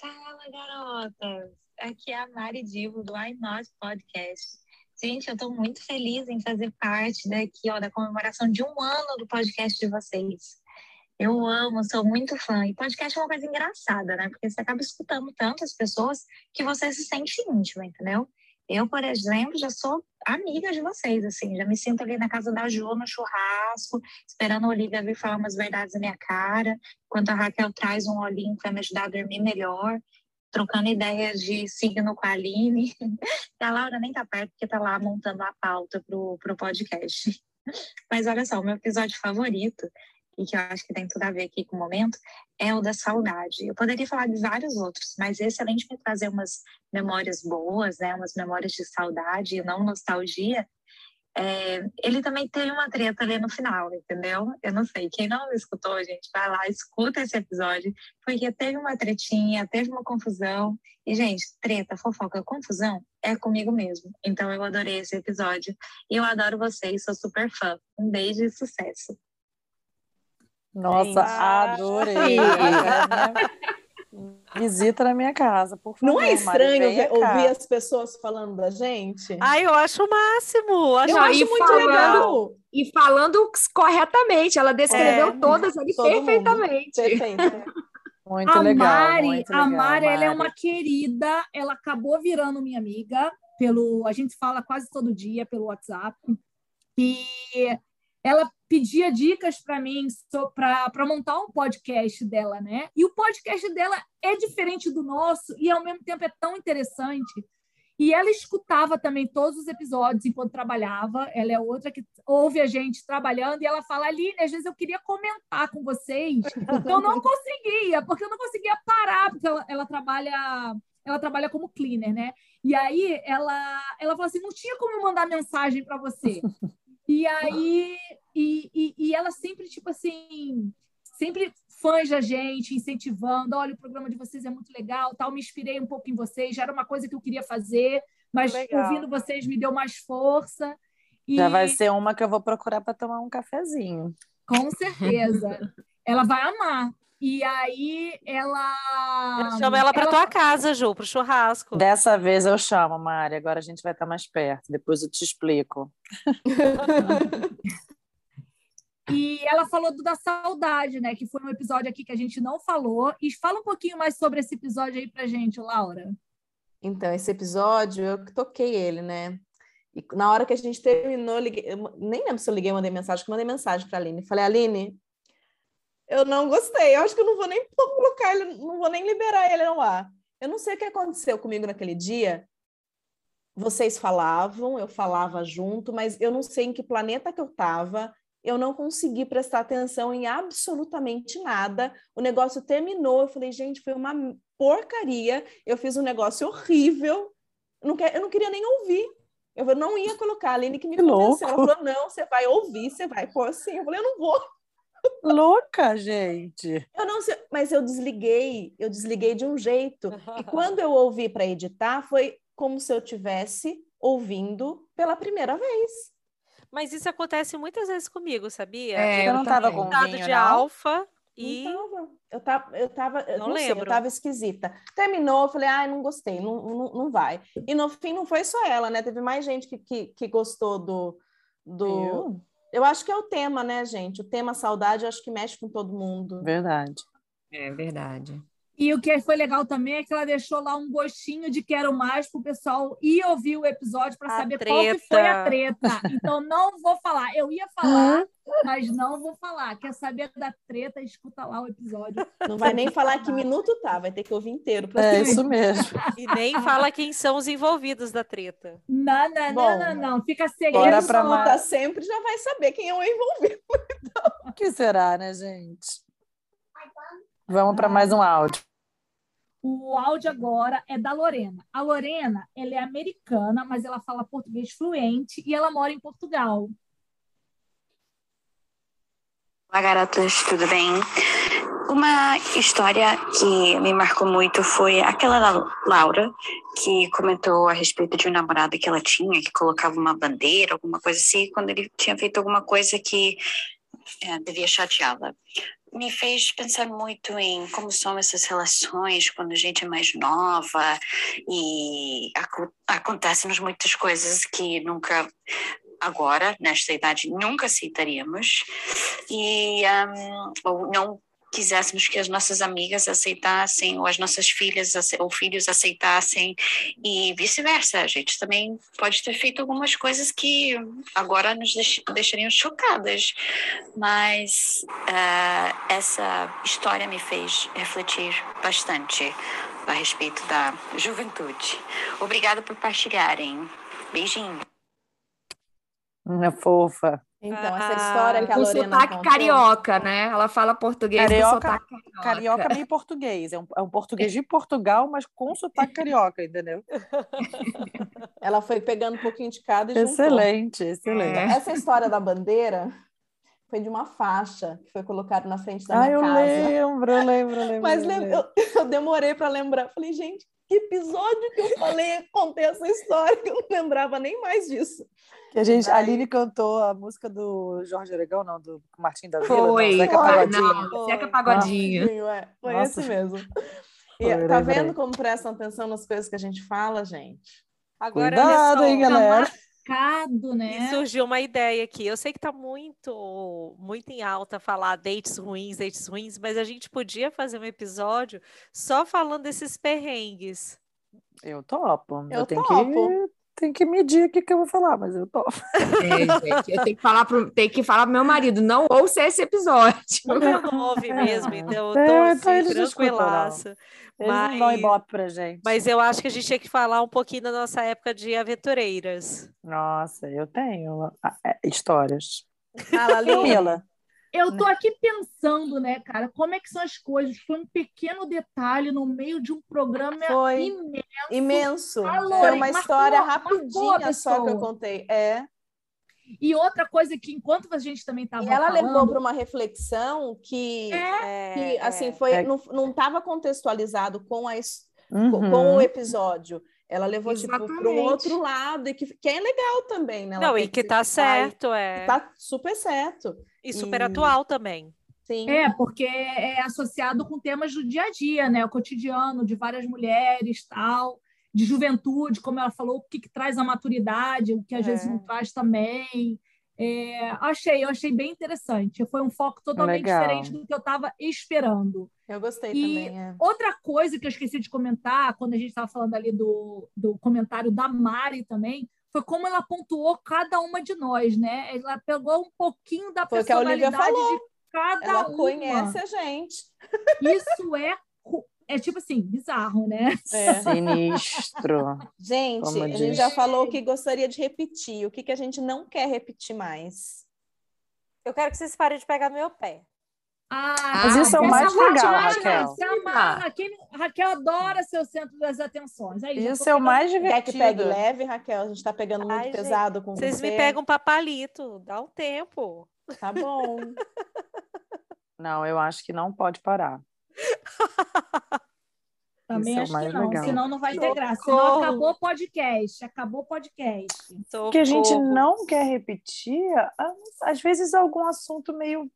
Fala, garotas! Aqui é a Mari Divo, do Why Not Podcast. Gente, eu estou muito feliz em fazer parte daqui, ó, da comemoração de um ano do podcast de vocês. Eu amo, sou muito fã. E podcast é uma coisa engraçada, né? Porque você acaba escutando tantas pessoas que você se sente íntimo, entendeu? Eu, por exemplo, já sou amiga de vocês, assim, já me sinto ali na casa da Ju, no churrasco, esperando a Olivia vir falar umas verdades na minha cara, enquanto a Raquel traz um olhinho para me ajudar a dormir melhor trocando ideias de signo com a Aline. a Laura nem tá perto, porque tá lá montando a pauta pro, pro podcast. Mas olha só, o meu episódio favorito, e que eu acho que tem tudo a ver aqui com o momento, é o da saudade. Eu poderia falar de vários outros, mas esse, além de me trazer umas memórias boas, né, umas memórias de saudade e não nostalgia, é, ele também tem uma treta ali no final, entendeu? Eu não sei, quem não escutou, gente, vai lá, escuta esse episódio, porque teve uma tretinha, teve uma confusão. E, gente, treta, fofoca, confusão é comigo mesmo. Então, eu adorei esse episódio. E eu adoro vocês, sou super fã. Um beijo e sucesso. Nossa, adorei. Visita na minha casa, por favor. Não é estranho Mari, ouvir as pessoas falando da gente? Ah, eu acho o máximo. Acho eu acho muito falando, legal. E falando corretamente, ela descreveu é, todas ali perfeitamente. Perfeito. Muito a legal. Mari, muito legal, a Mari, ela é uma querida, ela acabou virando minha amiga pelo, a gente fala quase todo dia pelo WhatsApp. E ela pedia dicas para mim para montar um podcast dela, né? E o podcast dela é diferente do nosso e ao mesmo tempo é tão interessante. E ela escutava também todos os episódios enquanto trabalhava. Ela é outra que ouve a gente trabalhando e ela fala: Aline, às vezes eu queria comentar com vocês. Eu não conseguia, porque eu não conseguia parar, porque ela, ela trabalha ela trabalha como cleaner, né? E aí ela, ela falou assim: não tinha como mandar mensagem para você. E aí, e, e, e ela sempre, tipo assim, sempre fãs da gente, incentivando, olha, o programa de vocês é muito legal, tal, me inspirei um pouco em vocês, já era uma coisa que eu queria fazer, mas legal. ouvindo vocês me deu mais força. E... Já vai ser uma que eu vou procurar para tomar um cafezinho. Com certeza. ela vai amar. E aí ela. Chama ela para ela... tua casa, Ju, para o churrasco. Dessa vez eu chamo, Mari. Agora a gente vai estar mais perto. Depois eu te explico. e ela falou do da saudade, né? Que foi um episódio aqui que a gente não falou. E fala um pouquinho mais sobre esse episódio aí pra gente, Laura. Então, esse episódio, eu toquei ele, né? E na hora que a gente terminou, liguei, nem lembro se eu liguei, mandei mensagem, que mandei mensagem para a Aline. Falei, Aline, eu não gostei. Eu acho que eu não vou nem colocar ele, não vou nem liberar ele no ar. Eu não sei o que aconteceu comigo naquele dia. Vocês falavam, eu falava junto, mas eu não sei em que planeta que eu estava. Eu não consegui prestar atenção em absolutamente nada. O negócio terminou. Eu falei, gente, foi uma porcaria. Eu fiz um negócio horrível. Eu não, quer, eu não queria nem ouvir. Eu não ia colocar. A Aline que me convenceu. Ela falou: não, você vai ouvir, você vai pôr assim. Eu falei: eu não vou. Louca, gente. Eu não sei, mas eu desliguei, eu desliguei de um jeito. E quando eu ouvi para editar, foi como se eu tivesse ouvindo pela primeira vez. Mas isso acontece muitas vezes comigo, sabia? É, eu não estava com vinho, de alfa e eu tava, eu tava, eu não, não lembro. Sei, eu tava esquisita. Terminou, eu falei, ah, não gostei, não, não, não vai. E no fim não foi só ela, né? Teve mais gente que, que, que gostou do, do, eu acho que é o tema, né, gente? O tema saudade, eu acho que mexe com todo mundo. Verdade. É verdade. E o que foi legal também é que ela deixou lá um gostinho de quero mais para o pessoal ir ouvir o episódio para saber treta. qual que foi a treta. Então não vou falar. Eu ia falar, mas não vou falar. Quer saber da treta? Escuta lá o episódio. Não vai nem falar que minuto tá, vai ter que ouvir inteiro. É isso mesmo. E nem fala quem são os envolvidos da treta. Não, não, Bom, não, não, não. Fica segredo. Quem escuta sempre já vai saber quem é o envolvido. Então. O que será, né, gente? Vamos para mais um áudio. O áudio agora é da Lorena. A Lorena, ela é americana, mas ela fala português fluente e ela mora em Portugal. Olá, garotas, tudo bem? Uma história que me marcou muito foi aquela da Laura, que comentou a respeito de um namorado que ela tinha, que colocava uma bandeira, alguma coisa assim, quando ele tinha feito alguma coisa que é, devia chateá-la me fez pensar muito em como são essas relações quando a gente é mais nova e ac acontecem-nos muitas coisas que nunca agora nesta idade nunca aceitaríamos. E um, ou não quiséssemos que as nossas amigas aceitassem, ou as nossas filhas ou filhos aceitassem, e vice-versa. A gente também pode ter feito algumas coisas que agora nos deixariam chocadas, mas uh, essa história me fez refletir bastante a respeito da juventude. Obrigada por partilharem. Beijinho. É fofa. Então, essa história que a Lorena sotaque contou... carioca, né? Ela fala português carioca, sotaque carioca. Carioca meio português. É um, é um português de Portugal, mas com sotaque carioca, entendeu? Ela foi pegando um pouquinho de cada e Excelente, juntou. excelente. É. Essa história da bandeira foi de uma faixa que foi colocada na frente da ah, minha eu casa. lembro, eu lembro, eu lembro. Mas eu, lembro. Eu, eu demorei para lembrar. Falei, gente, que episódio que eu falei, contei essa história, que eu não lembrava nem mais disso. Que a gente, a Aline cantou a música do Jorge Oregão, não, do Martim da Vila. Foi, não, Zeca Pagodinho. Não, Zeca Pagodinho. é. Foi Nossa. esse mesmo. E, tá vendo como prestam atenção nas coisas que a gente fala, gente? Agora, Cuidado, hein, galera? Marcado, né? E surgiu uma ideia aqui. Eu sei que tá muito, muito em alta falar dates ruins, dates ruins, mas a gente podia fazer um episódio só falando desses perrengues. Eu topo. Eu, eu tenho topo. que tem que medir o que, que eu vou falar, mas eu tô. É, gente, eu tenho que falar pro, tenho que falar pro meu marido, não ouça esse episódio. Não ouve mesmo, então eu tô é, então assim, tranquilaça. Eles mas, não dão ibope pra gente. Mas eu acho que a gente tinha que falar um pouquinho da nossa época de aventureiras. Nossa, eu tenho é, histórias. Fala, Lila. Eu tô aqui pensando, né, cara, como é que são as coisas. Foi um pequeno detalhe no meio de um programa Foi imenso. Imenso. Foi uma história marcou, rapidinha marcou só que eu contei. É. E outra coisa que enquanto a gente também estava E ela falando... levou para uma reflexão que, é, que assim, é, foi, é. não estava contextualizado com, a, uhum. com o episódio. Ela levou tipo, para um outro lado, e que, que é legal também, né? Ela não, e que tá certo, é. Tá super certo. E super e... atual também. Sim. É, porque é associado com temas do dia a dia, né? O cotidiano de várias mulheres, tal, de juventude, como ela falou, o que, que traz a maturidade, o que às é. vezes não traz também. É, achei, eu achei bem interessante. Foi um foco totalmente Legal. diferente do que eu estava esperando. Eu gostei e também. É. Outra coisa que eu esqueci de comentar, quando a gente estava falando ali do, do comentário da Mari também, foi como ela pontuou cada uma de nós, né? Ela pegou um pouquinho da foi personalidade de cada ela uma. conhece a gente. Isso é é tipo assim, bizarro, né? É. Sinistro. gente, a gente já falou o que gostaria de repetir. O que, que a gente não quer repetir mais? Eu quero que vocês parem de pegar no meu pé. Ah, Mas isso é o mais legal, Raquel. Ah. Raquel, Raquel adora ser o centro das atenções. Aí, isso é o mais divertido. Quer que pegue leve, Raquel? A gente está pegando muito Ai, pesado gente, com vocês você. Vocês me pegam para palito, dá um tempo. Tá bom. não, eu acho que não pode parar. Também Isso é acho é que não, legal. senão não vai ter graça. Senão acabou o podcast, acabou o podcast. O que a gente não quer repetir, às vezes algum assunto meio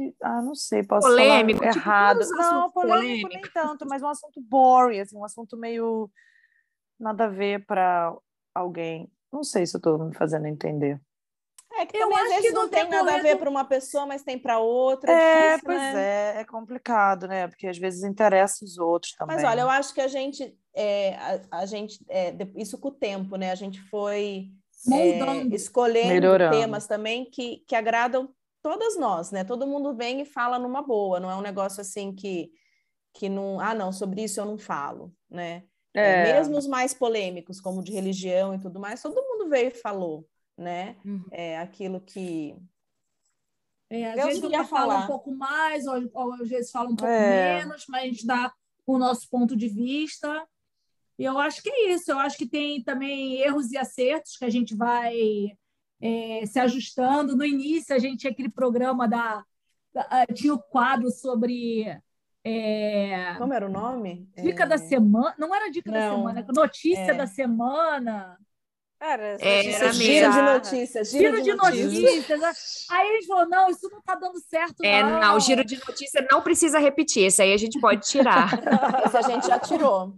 que, ah, não sei, posso polêmico, falar tipo, errado. Não, polêmico, nem tanto, mas um assunto boring, assim, um assunto meio nada a ver para alguém. Não sei se eu estou me fazendo entender. É que eu também, às vezes não tem nada a ver para uma pessoa, mas tem para outra. É, difícil, pois né? é, é complicado, né? Porque às vezes interessa os outros também. Mas olha, eu acho que a gente, é, a, a gente é, isso com o tempo, né? A gente foi é, escolhendo Melhorando. temas também que, que agradam todas nós, né? Todo mundo vem e fala numa boa, não é um negócio assim que, que não, ah, não, sobre isso eu não falo, né? É. É, mesmo os mais polêmicos, como de religião e tudo mais, todo mundo veio e falou, né? Uhum. É aquilo que é, às vezes fala um pouco mais, ou, ou, às vezes fala um pouco é. menos, mas a gente dá o nosso ponto de vista. E eu acho que é isso. Eu acho que tem também erros e acertos que a gente vai é, se ajustando. No início, a gente tinha aquele programa da. da tinha o quadro sobre. É, Como era o nome? Dica é... da semana. Não era dica Não, da semana, notícia é. da semana. Era, era giro de notícias. Giro, giro de, notícias. notícias. Aí eles falou: não, isso não está dando certo. É, não. não, o giro de notícias não precisa repetir. Isso aí a gente pode tirar. Isso a gente já tirou.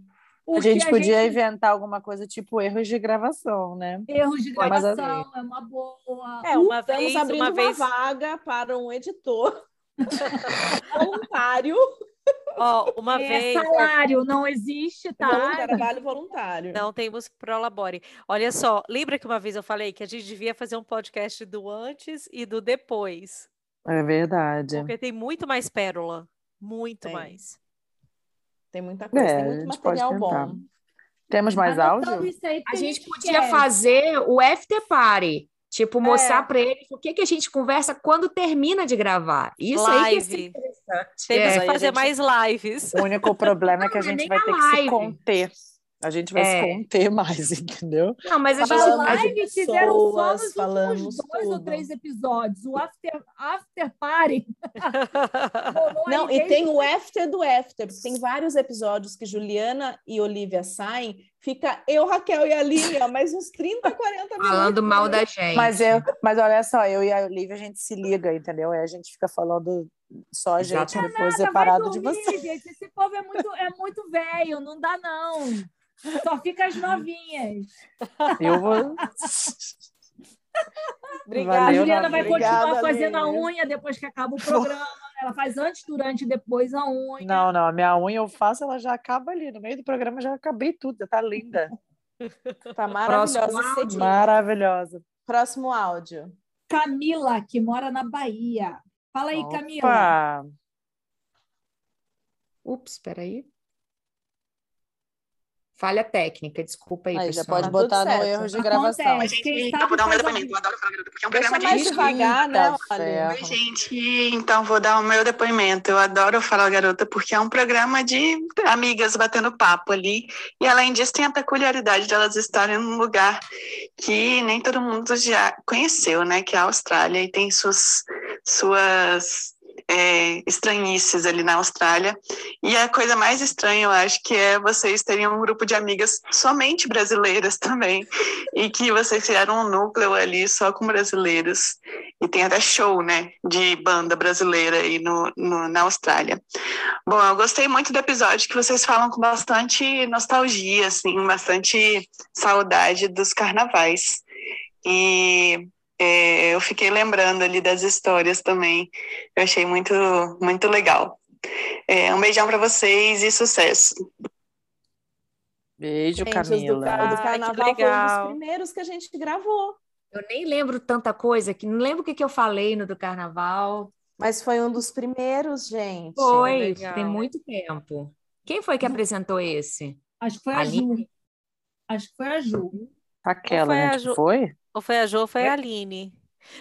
A gente podia gente... inventar alguma coisa tipo erros de gravação, né? Erros de gravação assim. é uma boa. É, uma Estamos vez, abrindo uma, uma vez... vaga para um editor voluntário. Ó, oh, uma é, vez. Salário não existe, tá? Trabalho voluntário. Não temos Prolabore. Olha só, lembra que uma vez eu falei que a gente devia fazer um podcast do antes e do depois? É verdade. Porque tem muito mais pérola. Muito tem. mais. Tem muita coisa, é, tem muito material bom. Temos mais áudio? A gente podia quer. fazer o after party. Tipo, mostrar é. para eles o que, que a gente conversa quando termina de gravar. Isso Live. aí que é interessante. Temos é. que fazer gente... mais lives. O único problema é que a gente vai ter live. que se conter. A gente vai é. se conter mais, entendeu? Não, mas a gente live fizeram só nos falamos dois tudo. ou três episódios. O after, after party. Não, e tem o after do after, porque tem vários episódios que Juliana e Olivia saem, fica eu, Raquel e a Aline, mais uns 30, 40 minutos. Falando mal da gente. Mas, eu, mas olha só, eu e a Olivia, a gente se liga, entendeu? Aí a gente fica falando só a gente Exato. depois nada, separado dormir, de você. Gente, esse povo é muito, é muito velho, não dá não. Só fica as novinhas. Eu vou. Obrigada. a Juliana vai Obrigada, continuar fazendo a unha depois que acaba o programa. Ela faz antes, durante e depois a unha. Não, não. A minha unha eu faço, ela já acaba ali. No meio do programa já acabei tudo. Já tá linda. Tá maravilhosa. Maravilhosa. Próximo áudio. Camila, que mora na Bahia. Fala aí, Opa. Camila. Ups, peraí. Falha técnica, desculpa aí, aí pessoal. Já pode tá botar no erro de gravação. Gente, então vou dar o meu depoimento. Eu adoro falar porque é um Deixa programa mais de devagar, né? Oi, gente. Então, vou dar o meu depoimento. Eu adoro falar garota porque é um programa de amigas batendo papo ali. E além disso, tem a peculiaridade de elas estarem num lugar que nem todo mundo já conheceu, né? Que é a Austrália e tem suas suas é, estranhices ali na Austrália. E a coisa mais estranha, eu acho, que é vocês terem um grupo de amigas somente brasileiras também, e que vocês criaram um núcleo ali só com brasileiros. E tem até show, né, de banda brasileira aí no, no, na Austrália. Bom, eu gostei muito do episódio que vocês falam com bastante nostalgia, assim, bastante saudade dos carnavais. E é, eu fiquei lembrando ali das histórias também. Eu achei muito, muito legal. É, um beijão para vocês e sucesso. Beijo, Camila. Do, do Carnaval ah, foi um dos primeiros que a gente gravou. Eu nem lembro tanta coisa, que não lembro o que, que eu falei no do Carnaval. Mas foi um dos primeiros, gente. Foi, tem muito tempo. Quem foi que apresentou esse? Acho que foi a Ju. Acho que foi a Ju. Aquela, né? Foi? Ou foi a Jo ou foi a Aline?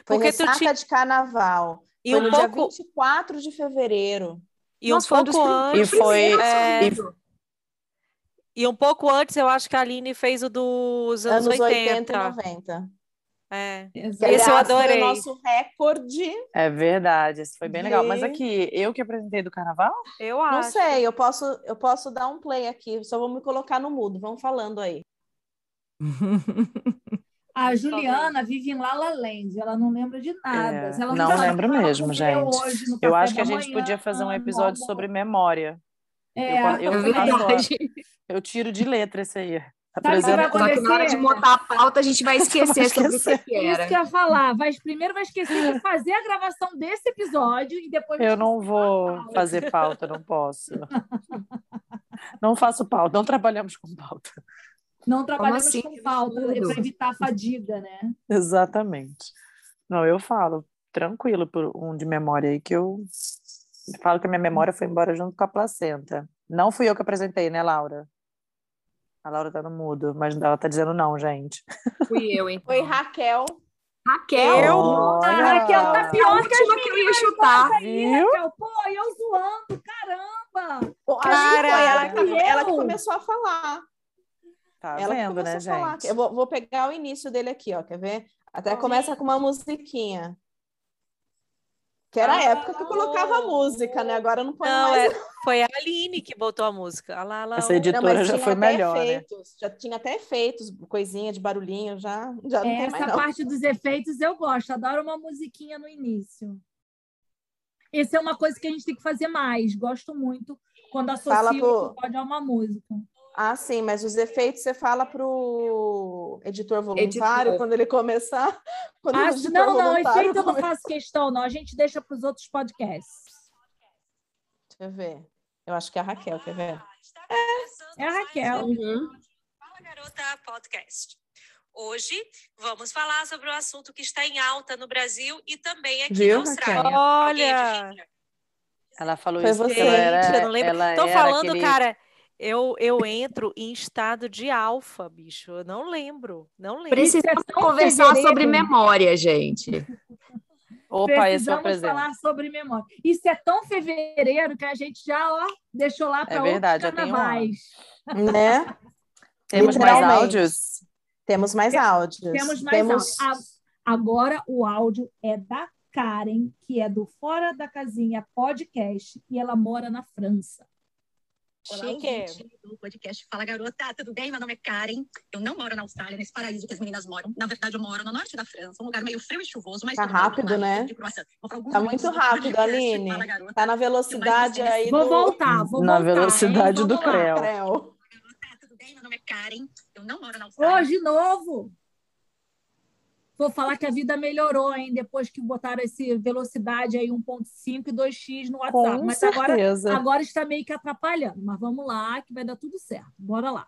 Foi Porque ressaca tu de carnaval. E foi um no pouco... dia 24 de fevereiro. E Nossa, um pouco antes. E foi. É... E... e... um pouco antes, eu acho que a Aline fez o dos anos, anos 80. 80 e 90. É. Esse eu adorei. Foi o nosso recorde. É verdade, esse foi bem de... legal. Mas aqui, eu que apresentei do carnaval? Eu acho. Não sei, eu posso, eu posso dar um play aqui, só vou me colocar no mudo. Vamos falando aí. A Juliana vive em Lala Land, ela não lembra de nada. É, não, não lembro mesmo, gente. Eu acho que a gente manhã, podia fazer um episódio sobre memória. É, eu, eu, eu, eu, tiro de letra esse aí. Apresenta... Só que na hora de montar a pauta, a gente vai esquecer sobre o que era. Isso que eu ia falar. Vai, primeiro vai esquecer de fazer a gravação desse episódio e depois... Eu não vou pauta. fazer pauta, não posso. não faço pauta, não trabalhamos com pauta. Não trabalhamos assim? com pauta, para evitar a fadiga, né? Exatamente. Não, eu falo tranquilo por um de memória aí que eu falo que a minha memória foi embora junto com a placenta. Não fui eu que apresentei, né, Laura? A Laura tá no mudo, mas ela tá dizendo não, gente. Fui eu, então. Foi Raquel. Raquel! Olha. A Raquel tá pior que a que eu ia chutar. Aí, Raquel. Pô, eu zoando, caramba! Pô, Cara, ela, ela que começou a falar. Tá ela vendo, né, gente? Eu vou, vou, pegar o início dele aqui, ó, quer ver? Até começa com uma musiquinha. Que era a época que eu colocava a música, né? Agora não põe não, mais. É, foi a Aline que botou a música. A lá, lá, Essa editora não, já foi melhor, né? efeitos, né? Já tinha até efeitos, coisinha de barulhinho, já, já não Essa mais, parte dos efeitos eu gosto, adoro uma musiquinha no início. Essa é uma coisa que a gente tem que fazer mais. Gosto muito quando associa o episódio a uma música. Ah, sim, mas os efeitos você fala para o editor voluntário editor. quando ele começar. Quando ah, não, não, efeito eu não faço questão, não. A gente deixa para os outros podcasts. Deixa eu ver. Eu acho que é a Raquel, quer ver? É, é a Raquel. Uhum. Fala, garota podcast. Hoje vamos falar sobre um assunto que está em alta no Brasil e também aqui Viu, na Austrália. Raquel? Olha! Ela falou Foi isso. Você. Ela era, eu não lembro. Estou falando, aquele... cara eu, eu entro em estado de alfa, bicho. Eu não lembro. Não lembro. Precisamos é conversar sobre memória, gente. Opa, esse é presente. falar sobre memória. Isso é tão fevereiro que a gente já ó, deixou lá para é verdade, outros carnavais. Né? Temos mais áudios? Temos mais áudios. Temos mais Temos... áudios. Agora o áudio é da Karen, que é do Fora da Casinha Podcast, e ela mora na França. Olá, Chique. do podcast Fala Garota, tudo bem? Meu nome é Karen. Eu não moro na Austrália, nesse paraíso que as meninas moram. Na verdade, eu moro no norte da França, um lugar meio frio e chuvoso, mas tá rápido, né? Tá muito rápido, Aline. Tá na velocidade aí Vou voltar, vou na voltar. Na velocidade do Creu. Tudo bem? Meu nome é Karen. Eu não moro na Austrália. Hoje, novo. Vou falar que a vida melhorou, hein? Depois que botaram esse velocidade aí 1.5 e 2x no WhatsApp. Com mas certeza. agora, agora está meio que atrapalhando. Mas vamos lá, que vai dar tudo certo. Bora lá.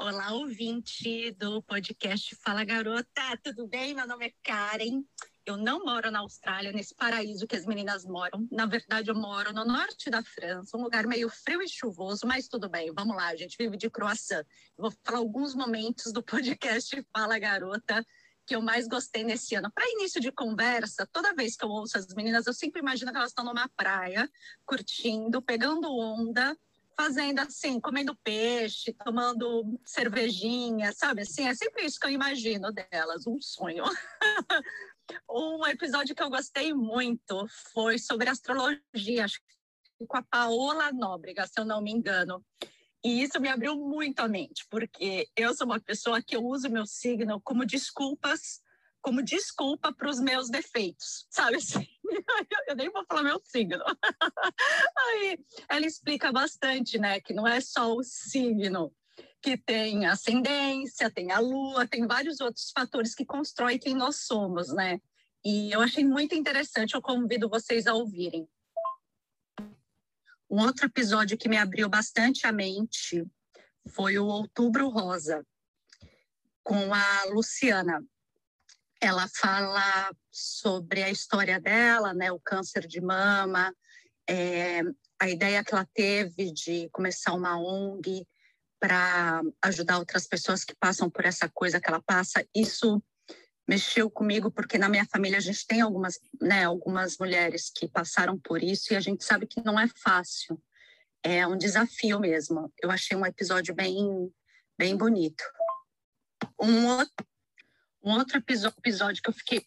Olá, ouvinte do podcast Fala Garota, tudo bem? Meu nome é Karen. Eu não moro na Austrália, nesse paraíso que as meninas moram. Na verdade, eu moro no norte da França, um lugar meio frio e chuvoso, mas tudo bem, vamos lá, a gente vive de croissant. Vou falar alguns momentos do podcast Fala Garota que eu mais gostei nesse ano. Para início de conversa, toda vez que eu ouço as meninas, eu sempre imagino que elas estão numa praia, curtindo, pegando onda, fazendo assim, comendo peixe, tomando cervejinha, sabe? Assim, é sempre isso que eu imagino delas, um sonho. um episódio que eu gostei muito foi sobre astrologia, acho que com a Paola Nóbrega, se eu não me engano. E isso me abriu muito a mente, porque eu sou uma pessoa que eu uso meu signo como desculpas, como desculpa para os meus defeitos, sabe assim? Eu nem vou falar meu signo. Aí ela explica bastante, né, que não é só o signo, que tem ascendência, tem a lua, tem vários outros fatores que constroem quem nós somos, né? E eu achei muito interessante, eu convido vocês a ouvirem. Um outro episódio que me abriu bastante a mente foi o Outubro Rosa, com a Luciana. Ela fala sobre a história dela, né, o câncer de mama, é, a ideia que ela teve de começar uma ONG para ajudar outras pessoas que passam por essa coisa que ela passa. Isso mexeu comigo porque na minha família a gente tem algumas, né, algumas mulheres que passaram por isso e a gente sabe que não é fácil. É um desafio mesmo. Eu achei um episódio bem bem bonito. Um outro, um outro episódio que eu fiquei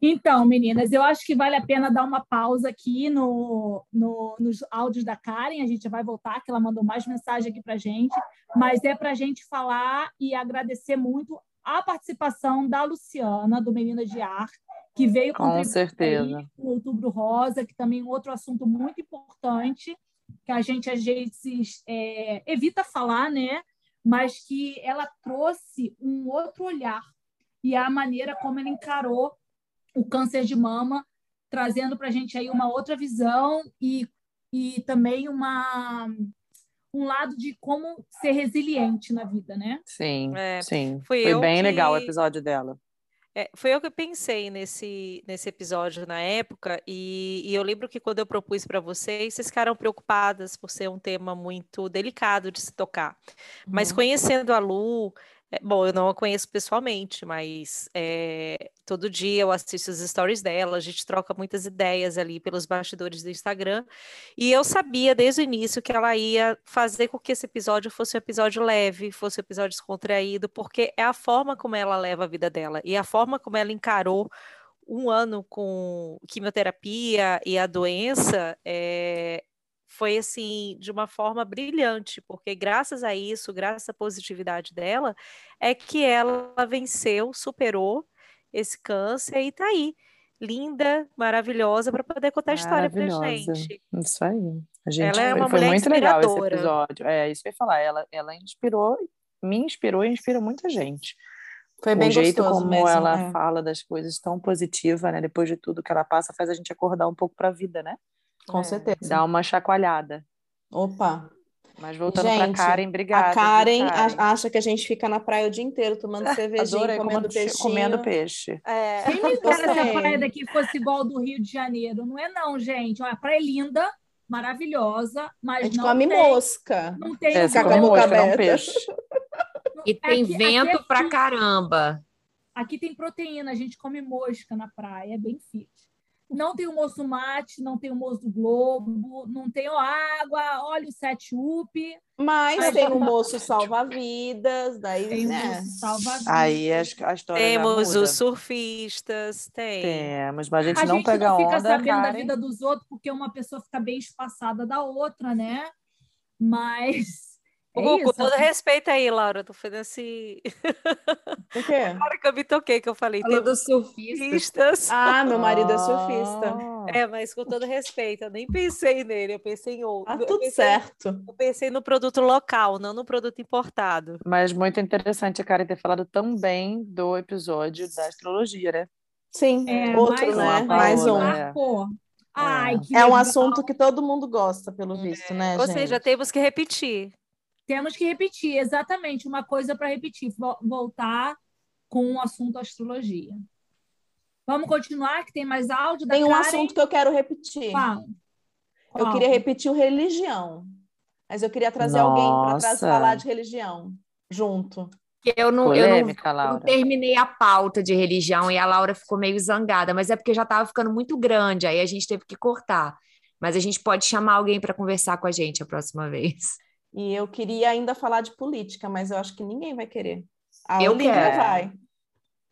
então, meninas, eu acho que vale a pena dar uma pausa aqui no, no, nos áudios da Karen. A gente vai voltar, que ela mandou mais mensagem aqui para gente, mas é para a gente falar e agradecer muito a participação da Luciana, do Menina de Ar, que veio com certeza no Outubro Rosa, que também é um outro assunto muito importante que a gente às vezes é, evita falar, né? mas que ela trouxe um outro olhar e a maneira como ela encarou o câncer de mama, trazendo para a gente aí uma outra visão e, e também uma um lado de como ser resiliente na vida, né? Sim, é, sim. Foi bem que... legal o episódio dela. É, foi eu que pensei nesse, nesse episódio na época, e, e eu lembro que quando eu propus para vocês, vocês ficaram preocupadas por ser um tema muito delicado de se tocar. Uhum. Mas conhecendo a Lu, é, bom, eu não a conheço pessoalmente, mas é, todo dia eu assisto as stories dela, a gente troca muitas ideias ali pelos bastidores do Instagram, e eu sabia desde o início que ela ia fazer com que esse episódio fosse um episódio leve, fosse um episódio descontraído, porque é a forma como ela leva a vida dela e a forma como ela encarou um ano com quimioterapia e a doença é, foi assim de uma forma brilhante, porque graças a isso, graças à positividade dela, é que ela venceu, superou esse câncer e está aí, linda, maravilhosa para poder contar a história para gente. Isso aí. A gente ela é uma foi mulher muito legal esse episódio. É isso que eu ia falar. Ela, ela inspirou, me inspirou e inspira muita gente. Foi bem o jeito como mesmo, ela é. fala das coisas tão positiva, né? Depois de tudo que ela passa, faz a gente acordar um pouco para a vida, né? Com é. certeza. Dá uma chacoalhada. Opa. Mas voltando para Karen, obrigada. A Karen, Karen, acha que a gente fica na praia o dia inteiro tomando cervejinha, Adorei, comendo peixe. Comendo peixe. É. Quem me dera se a praia daqui fosse igual do Rio de Janeiro? Não é não, gente. Olha, a praia é linda, maravilhosa, mas a gente não come tem, mosca. Não tem é, come mosca, não peixe. E tem aqui, vento aqui, pra caramba. Aqui tem proteína, a gente come mosca na praia, é bem fit não tem o moço mate, não tem o moço do Globo, não tem o água, olha o sete up. Mas tem o moço salva-vidas, daí tem né? o salva-vidas. Aí a, a história Temos os surfistas, tem. Temos, mas a gente a não gente pega não fica onda, sabendo Karen. da vida dos outros, porque uma pessoa fica bem espaçada da outra, né? Mas é com todo respeito aí, Laura, tô fazendo esse. O quê? Agora que eu me toquei, que eu falei. Falou dos surfistas. surfistas. Ah, meu marido é surfista. É, mas com todo respeito, eu nem pensei nele, eu pensei em outro. Ah, tudo pensei, certo. Eu pensei no produto local, não no produto importado. Mas muito interessante a Karen ter falado tão bem do episódio da astrologia, né? Sim, é, outro, mais né? mais um. É. Ai, é um assunto que todo mundo gosta, pelo visto, é. né? Ou gente? seja, temos que repetir. Temos que repetir, exatamente, uma coisa para repetir, voltar com o assunto astrologia. Vamos continuar, que tem mais áudio Tem um Karen. assunto que eu quero repetir. Qual? Eu queria repetir o religião. Mas eu queria trazer Nossa. alguém para falar de religião junto. Eu não, Polêmica, eu não, não terminei a pauta de religião e a Laura ficou meio zangada, mas é porque já estava ficando muito grande, aí a gente teve que cortar. Mas a gente pode chamar alguém para conversar com a gente a próxima vez. E eu queria ainda falar de política, mas eu acho que ninguém vai querer. A Eu Olivia quero. vai.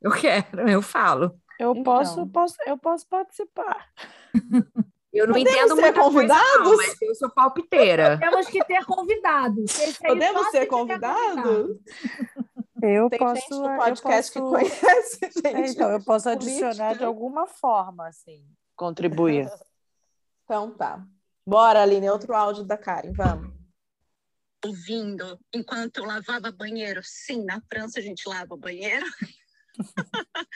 Eu quero, eu falo. Eu, Então. posso, posso, eu posso participar. Eu não Podemos entendo ser muita coisa, não, convidados? mas eu sou palpiteira. Temos que ter convidados. Aí Podemos ser convidados? Eu Tem posso. gente do eu podcast que posso- conhece, É, gente. Então, eu posso política. adicionar de alguma forma, assim, contribuir. Então tá. Bora, Aline, outro áudio da Karen, vamos. Ouvindo enquanto eu lavava banheiro. Sim, na França a gente lava banheiro.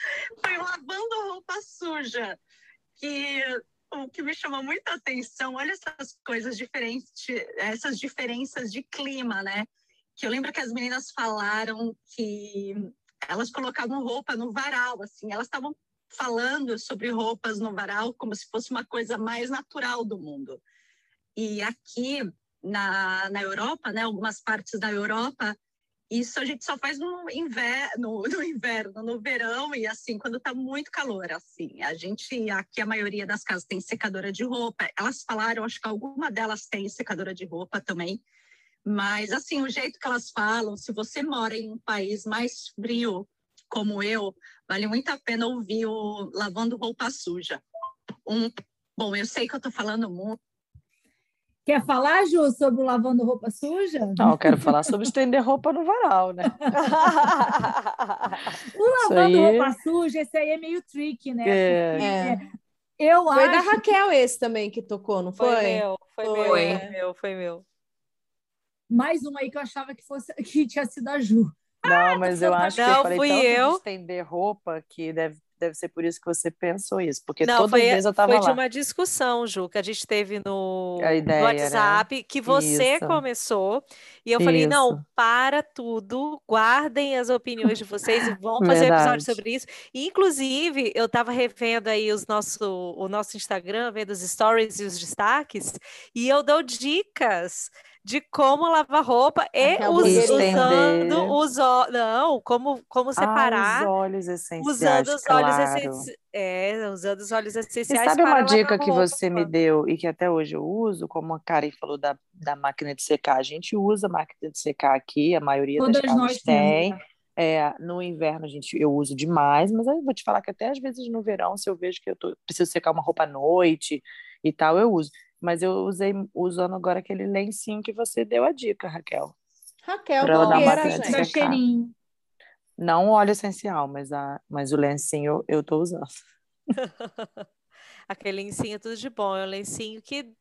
Foi lavando roupa suja. Que o que me chamou muita atenção, olha essas coisas diferentes, essas diferenças de clima, né? Que eu lembro que as meninas falaram que elas colocavam roupa no varal, assim, elas estavam falando sobre roupas no varal como se fosse uma coisa mais natural do mundo. E aqui na, na Europa, né, algumas partes da Europa, isso a gente só faz no inverno, no inverno, no verão e assim quando está muito calor, assim. A gente aqui a maioria das casas tem secadora de roupa. Elas falaram, acho que alguma delas tem secadora de roupa também. Mas assim, o jeito que elas falam, se você mora em um país mais frio como eu, vale muito a pena ouvir o lavando roupa suja. Um, bom, eu sei que eu estou falando muito Quer falar, Ju, sobre o lavando roupa suja? Não, eu quero falar sobre estender roupa no varal, né? O lavando aí... roupa suja, esse aí é meio tricky, né? É. É. Eu Foi acho da Raquel esse também que tocou, não foi? Foi meu, foi, Foi. meu, foi meu, foi meu. mais uma aí que eu achava que fosse que tinha sido a Ju. Não, mas eu acho não, que eu falei fui tanto eu. de estender roupa que deve deve ser por isso que você pensou isso, porque não, toda foi, vez eu estava lá. Foi de uma discussão, Ju, que a gente teve no, ideia, no WhatsApp, né? que você isso. começou, e eu isso. falei, não, para tudo, guardem as opiniões de vocês e vão fazer um episódio sobre isso. E, inclusive, eu estava revendo aí os nosso, o nosso Instagram, vendo os stories e os destaques, e eu dou dicas de como lavar roupa e usando os não, como como separar ah, os óleos essenciais, usando os claro. óleos essenciais, é, usando os óleos essenciais. E sabe uma dica que você me deu e que até hoje eu uso, como a Karen falou da, da máquina de secar, a gente usa máquina de secar aqui, a maioria Todas das casas tem. Né? É, no inverno a gente, eu uso demais, mas eu vou te falar que até às vezes no verão, se eu vejo que eu tô, preciso secar uma roupa à noite e tal, eu uso. Mas eu usei usando agora aquele lencinho que você deu a dica, Raquel. Raquel, qual era, gente? cheirinho. Não óleo essencial, mas, a, mas o lencinho eu, eu tô usando. aquele lencinho é tudo de bom. É um lencinho que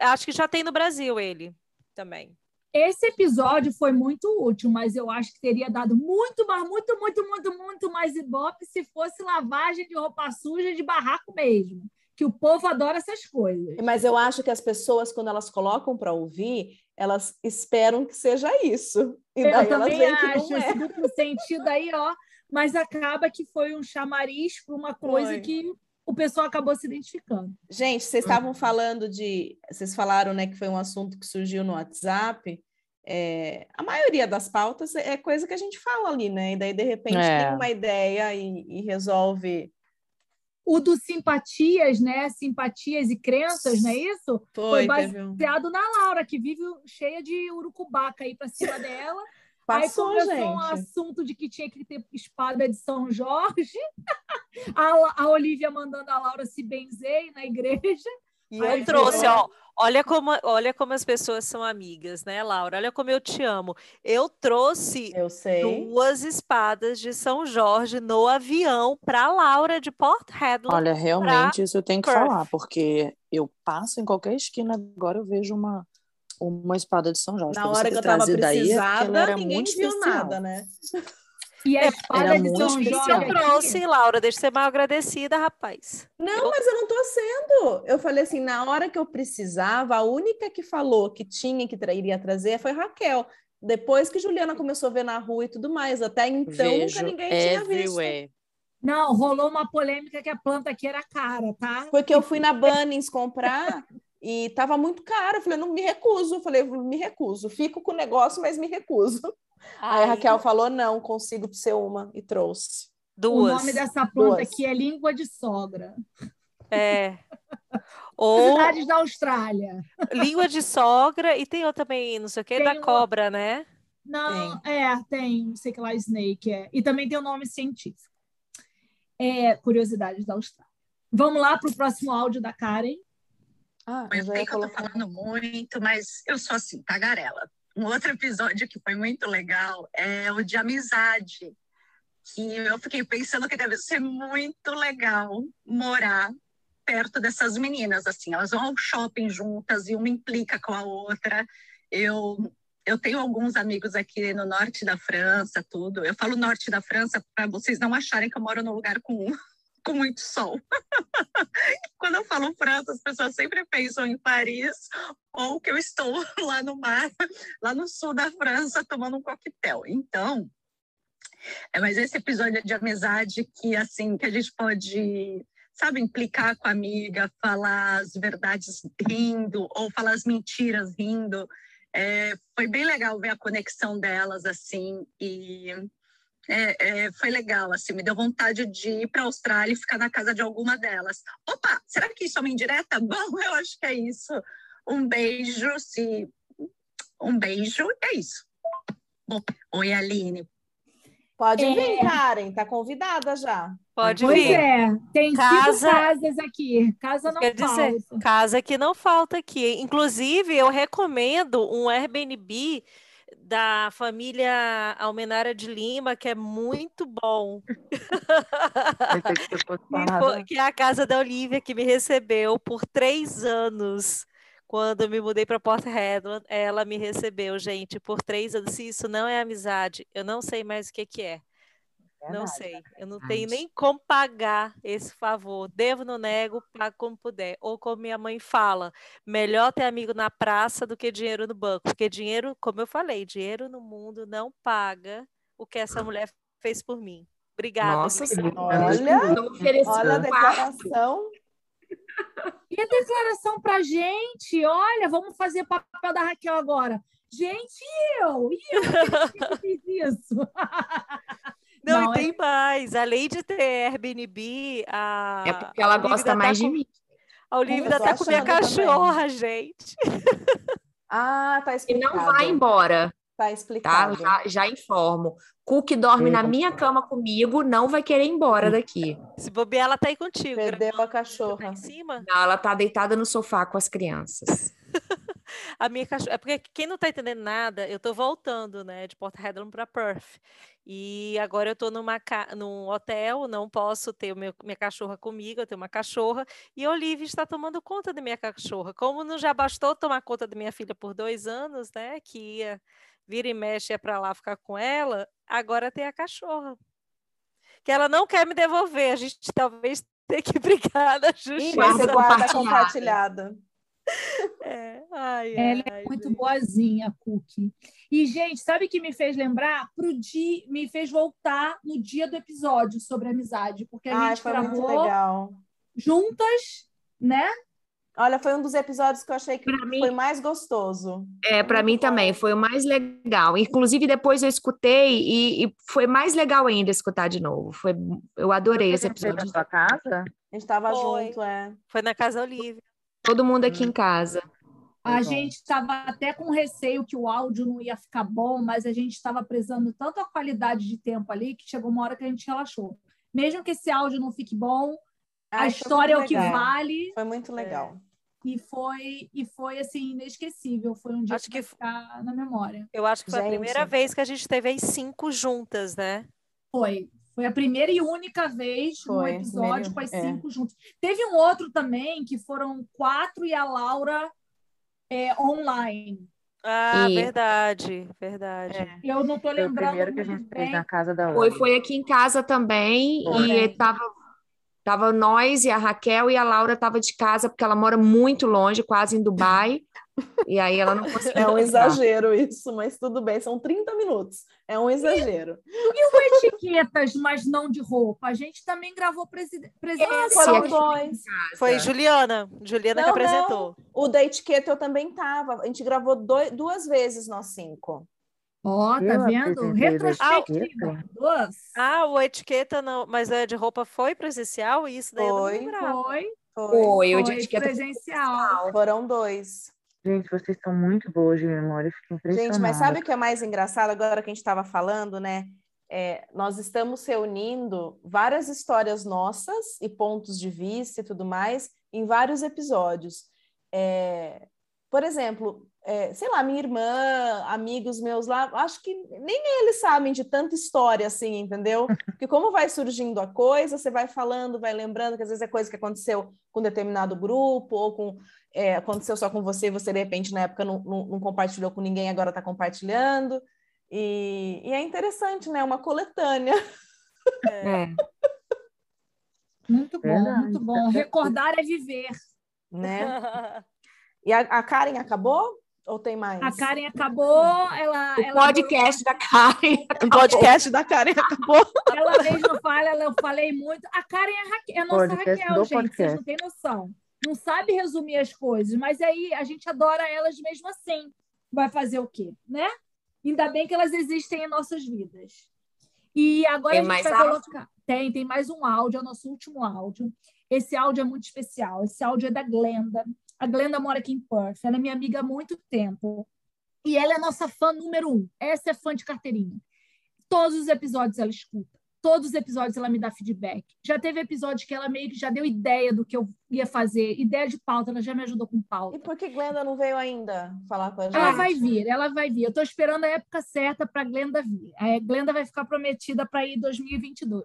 acho que já tem no Brasil ele também. Esse episódio foi muito útil, mas eu acho que teria dado muito, mais, muito, muito, muito, muito mais ibope se fosse lavagem de roupa suja de barraco mesmo que o povo adora essas coisas. Mas eu acho que as pessoas, quando elas colocam para ouvir, elas esperam que seja isso. E eu daí também elas veem acho, que não é. duplo sentido aí, ó. Mas acaba que foi um chamariz para uma coisa foi. que o pessoal acabou se identificando. Gente, vocês estavam falando de. Vocês falaram né, que foi um assunto que surgiu no WhatsApp. É, a maioria das pautas é coisa que a gente fala ali, né? E daí, de repente, é. tem uma ideia e, e resolve o do simpatias, né? Simpatias e crenças, não é isso? Foi, Foi baseado na Laura, que vive cheia de urucubaca aí para cima dela. Passou, aí começou gente. um assunto de que tinha que ter espada de São Jorge. a, a Olivia mandando a Laura se benzer na igreja. E eu trouxe, ó, olha como, olha como as pessoas são amigas, né, Laura? Olha como eu te amo. Eu trouxe eu duas espadas de São Jorge no avião para Laura de Port Hedland. Olha, realmente isso eu tenho que Perth. falar, porque eu passo em qualquer esquina agora eu vejo uma uma espada de São Jorge. Na hora que eu estava precisada, daí, ninguém viu especial. nada, né? E a espada é, de São Jorge. Eu trouxe, Laura, deixa eu ser mal agradecida, rapaz. Não, eu... mas eu não tô sendo. Eu falei assim, na hora que eu precisava, a única que falou que tinha que tra iria trazer foi Raquel. Depois que Juliana começou a ver na rua e tudo mais. Até então, Vejo nunca ninguém tinha visto. Não, rolou uma polêmica que a planta aqui era cara, tá? Foi que eu fui na Bunnings comprar e tava muito caro. Eu falei, não me recuso. Eu falei, me recuso. Fico com o negócio, mas me recuso. Aí a Raquel falou: não, consigo ser uma, e trouxe. Duas. O nome dessa planta Duas. aqui é língua de sogra. É. Ou... Cidades da Austrália. Língua de sogra, e tem outra também, não sei o que, da cobra, né? Não, tem. é, tem, não sei que lá, Snake, é. E também tem o um nome científico. É, curiosidades da Austrália. Vamos lá para o próximo áudio da Karen. Ah, eu sei que eu tô falando muito, mas eu sou assim, tagarela. Um outro episódio que foi muito legal é o de amizade, que eu fiquei pensando que deve ser muito legal morar perto dessas meninas, assim, elas vão ao shopping juntas e uma implica com a outra. Eu eu tenho alguns amigos aqui no norte da França, tudo. Eu falo norte da França para vocês não acharem que eu moro num lugar com com muito sol. Quando eu falo França, as pessoas sempre pensam em Paris ou que eu estou lá no mar, lá no sul da França, tomando um coquetel. Então, é, mas esse episódio de amizade que assim que a gente pode sabe implicar com a amiga falar as verdades rindo ou falar as mentiras rindo é, foi bem legal ver a conexão delas assim e é, é, foi legal, assim, me deu vontade de ir para a Austrália e ficar na casa de alguma delas. Opa, será que isso é uma indireta? Bom, eu acho que é isso. Um beijo, se um beijo, é isso. Bom, oi, Aline. Pode é... vir, Karen, tá convidada já. Pode pois vir. é, tem casa... cinco casas aqui. Casa não Quer falta. Dizer, casa que não falta aqui. Inclusive, eu recomendo um Airbnb da família Almenara de Lima, que é muito bom. que é a casa da Olivia, que me recebeu por três anos Quando eu me mudei para Port Hedland, ela me recebeu, gente, por três anos. Se isso não é amizade, eu não sei mais o que, que é. Verdade, não sei. Eu não tenho nem como pagar esse favor. Devo, não nego, pago como puder. Ou como minha mãe fala, melhor ter amigo na praça do que dinheiro no banco. Porque dinheiro, como eu falei, dinheiro no mundo não paga o que essa mulher fez por mim. Obrigada. Nossa, olha, olha a declaração. E a declaração para gente? Olha, vamos fazer papel da Raquel agora. Gente, eu, eu que fiz isso. Não, não, e tem é... mais. Além de ter Airbnb, a. É porque ela gosta mais tá de mim. A Olivia tá com minha cachorra, também. gente. Ah, tá explicado. E não vai embora. Tá, tá? explicado. Tá? Já, já informo. Cook dorme na minha cama comigo, não vai querer ir embora daqui. Se bobear, ela tá aí contigo. Perdeu a cachorra. Tá em cima? Não, ela tá deitada no sofá com as crianças. a minha cachorra. É porque quem não tá entendendo nada, eu tô voltando, né, de Porta Redland para Perth. E agora eu tô numa ca... num hotel, não posso ter meu... minha cachorra comigo, eu tenho uma cachorra, e a Olivia está tomando conta da minha cachorra. Como não já bastou tomar conta da minha filha por dois anos, né, que ia vira e mexe é para lá ficar com ela, agora tem a cachorra. Que ela não quer me devolver, a gente talvez tenha que brigar na justiça. E guarda compartilhada. É, ai, Ela é ai, é muito gente. boazinha, Cookie. E, gente, sabe o que me fez lembrar? Pro dia, me fez voltar no dia do episódio sobre amizade, porque a ai, gente gravou juntas, né? Olha, foi um dos episódios que eu achei que pra foi mim, mais gostoso. É, para mim também, foi o mais legal. Inclusive, depois eu escutei e, e, foi mais legal ainda escutar de novo. Foi, eu adorei esse episódio. na sua casa? A gente estava junto, é. Foi na casa Olivia. Todo mundo aqui em casa. A gente estava até com receio que o áudio não ia ficar bom, mas a gente estava prezando tanto a qualidade de tempo ali que chegou uma hora que a gente relaxou. Mesmo que esse áudio não fique bom, a história é o que vale. Foi muito legal. É e foi e foi assim inesquecível. Foi um dia acho que, que ficar na memória. Eu acho que foi gente. a primeira vez que a gente teve as cinco juntas, né? Foi. Foi a primeira e única vez foi, no episódio com as é. cinco juntas. Teve um outro também que foram quatro e a Laura é, online. Ah, e... verdade, verdade. É. Eu não tô lembrando. Foi o primeiro que a gente fez na casa da Foi, foi aqui em casa também. Foi. E tava Tava nós e a Raquel e a Laura tava de casa porque ela mora muito longe, quase em Dubai. e aí ela não conseguiu. É um exagero isso, mas tudo bem, são 30 minutos. É um exagero. E, e o etiquetas, mas não de roupa? A gente também gravou presidente. É, foram dois. Foi Juliana, Juliana não, que apresentou. Não. O da etiqueta eu também tava. A gente gravou dois, duas vezes nós cinco. Ó, oh, tá vendo? Retrospectiva. Ah, ah, o etiqueta não, mas é de roupa foi presencial? Isso daí foi, eu não foi, foi, foi, o de etiqueta presencial. Foram dois. Gente, vocês são muito boas de memória, fico impressionada. Gente, mas sabe o que é mais engraçado agora que a gente estava falando, né? É, nós estamos reunindo várias histórias nossas e pontos de vista e tudo mais em vários episódios. É, por exemplo, é, sei lá, minha irmã, amigos meus lá, acho que nem eles sabem de tanta história assim, entendeu? Porque como vai surgindo a coisa, você vai falando, vai lembrando que às vezes é coisa que aconteceu com determinado grupo, ou com é, aconteceu só com você, você de repente na época não, não, não compartilhou com ninguém, agora está compartilhando. E, e, é interessante, né? Uma coletânea. É. Muito bom, Verdade. muito bom. Recordar é viver. Né? E a, a Karen acabou? Ou tem mais? A Karen acabou, ela. O ela podcast da Karen. O podcast da Karen acabou. Ela mesmo fala, eu falei muito. A Karen é, Raquel, é a nossa podcast Raquel, gente. Podcast. Vocês não têm noção. Não sabe resumir as coisas, mas aí a gente adora elas mesmo assim. Vai fazer o quê, né? Ainda bem que elas existem em nossas vidas. E agora tem a gente vai áudio? colocar. Tem, tem mais um áudio, é o nosso último áudio. Esse áudio é muito especial. Esse áudio é da Glenda. A Glenda mora aqui em Perth, ela é minha amiga há muito tempo. E ela é nossa fã número um. Essa é fã de carteirinha. Todos os episódios ela escuta. Todos os episódios ela me dá feedback. Já teve episódio que ela meio que já deu ideia do que eu ia fazer, ideia de pauta, ela já me ajudou com pauta. E por que Glenda não veio ainda falar com a gente? Ela vai vir, ela vai vir. Eu estou esperando a época certa para Glenda vir. A Glenda vai ficar prometida para ir em 2022.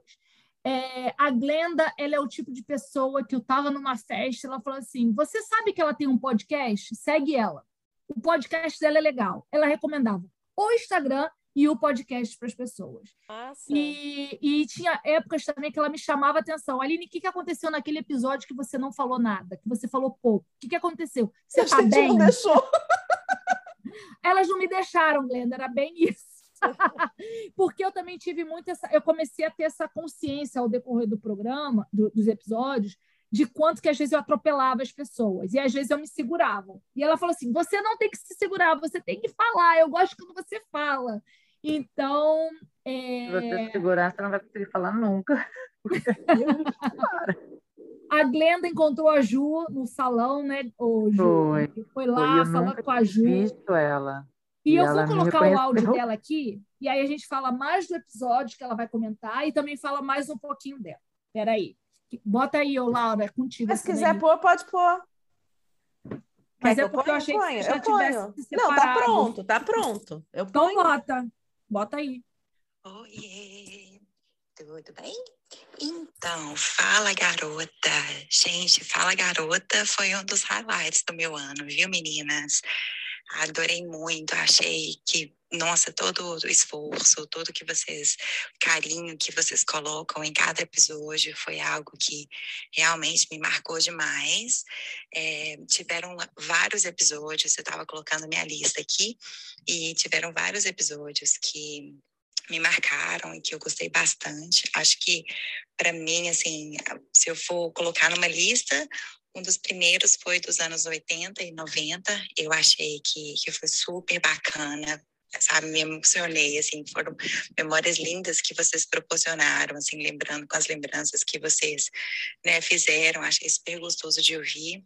É, a Glenda, ela é o tipo de pessoa que eu estava numa festa, ela falou assim: Você sabe que ela tem um podcast? Segue ela. O podcast dela é legal. Ela recomendava o Instagram e o podcast para as pessoas. E, e, tinha épocas também que ela me chamava atenção. Aline, o que, que aconteceu naquele episódio que você não falou nada, que você falou pouco? O que, que aconteceu? Você está bem? Não deixou. Elas não me deixaram, Glenda, era bem isso. Porque eu também tive muito essa. Eu comecei a ter essa consciência ao decorrer do programa, do, dos episódios, de quanto que às vezes eu atropelava as pessoas e às vezes eu me segurava. E ela falou assim: você não tem que se segurar, você tem que falar. Eu gosto quando você fala. Então. É... Se você segurar, você não vai conseguir falar nunca. a Glenda encontrou a Ju no salão, né? O Ju, foi. foi lá falar com a Ju. Visto ela. E, e eu vou colocar o áudio dela aqui, e aí a gente fala mais do episódio que ela vai comentar e também fala mais um pouquinho dela. Peraí. Bota aí, ô Laura, é contigo. Mas se quiser pôr, pode pôr. Mas é porque eu, eu achei ponho? que já eu tivesse ponho. Não, tá pronto, tá pronto. Eu então ponho. bota. Bota aí. Oiê, tudo bem? Então, Fala Garota. Gente, Fala Garota foi um dos highlights do meu ano, viu, meninas? Adorei muito, achei que, nossa, todo o esforço, todo que vocês, carinho que vocês colocam em cada episódio foi algo que realmente me marcou demais. É, tiveram vários episódios, eu estava colocando minha lista aqui, e tiveram vários episódios que me marcaram e que eu gostei bastante. Acho que para mim, assim, se eu for colocar numa lista, um dos primeiros foi dos anos 80 e 90. Eu achei que, que foi super bacana, sabe? Me emocionei, assim, foram memórias lindas que vocês proporcionaram, assim, lembrando com as lembranças que vocês, né, fizeram. Achei super gostoso de ouvir.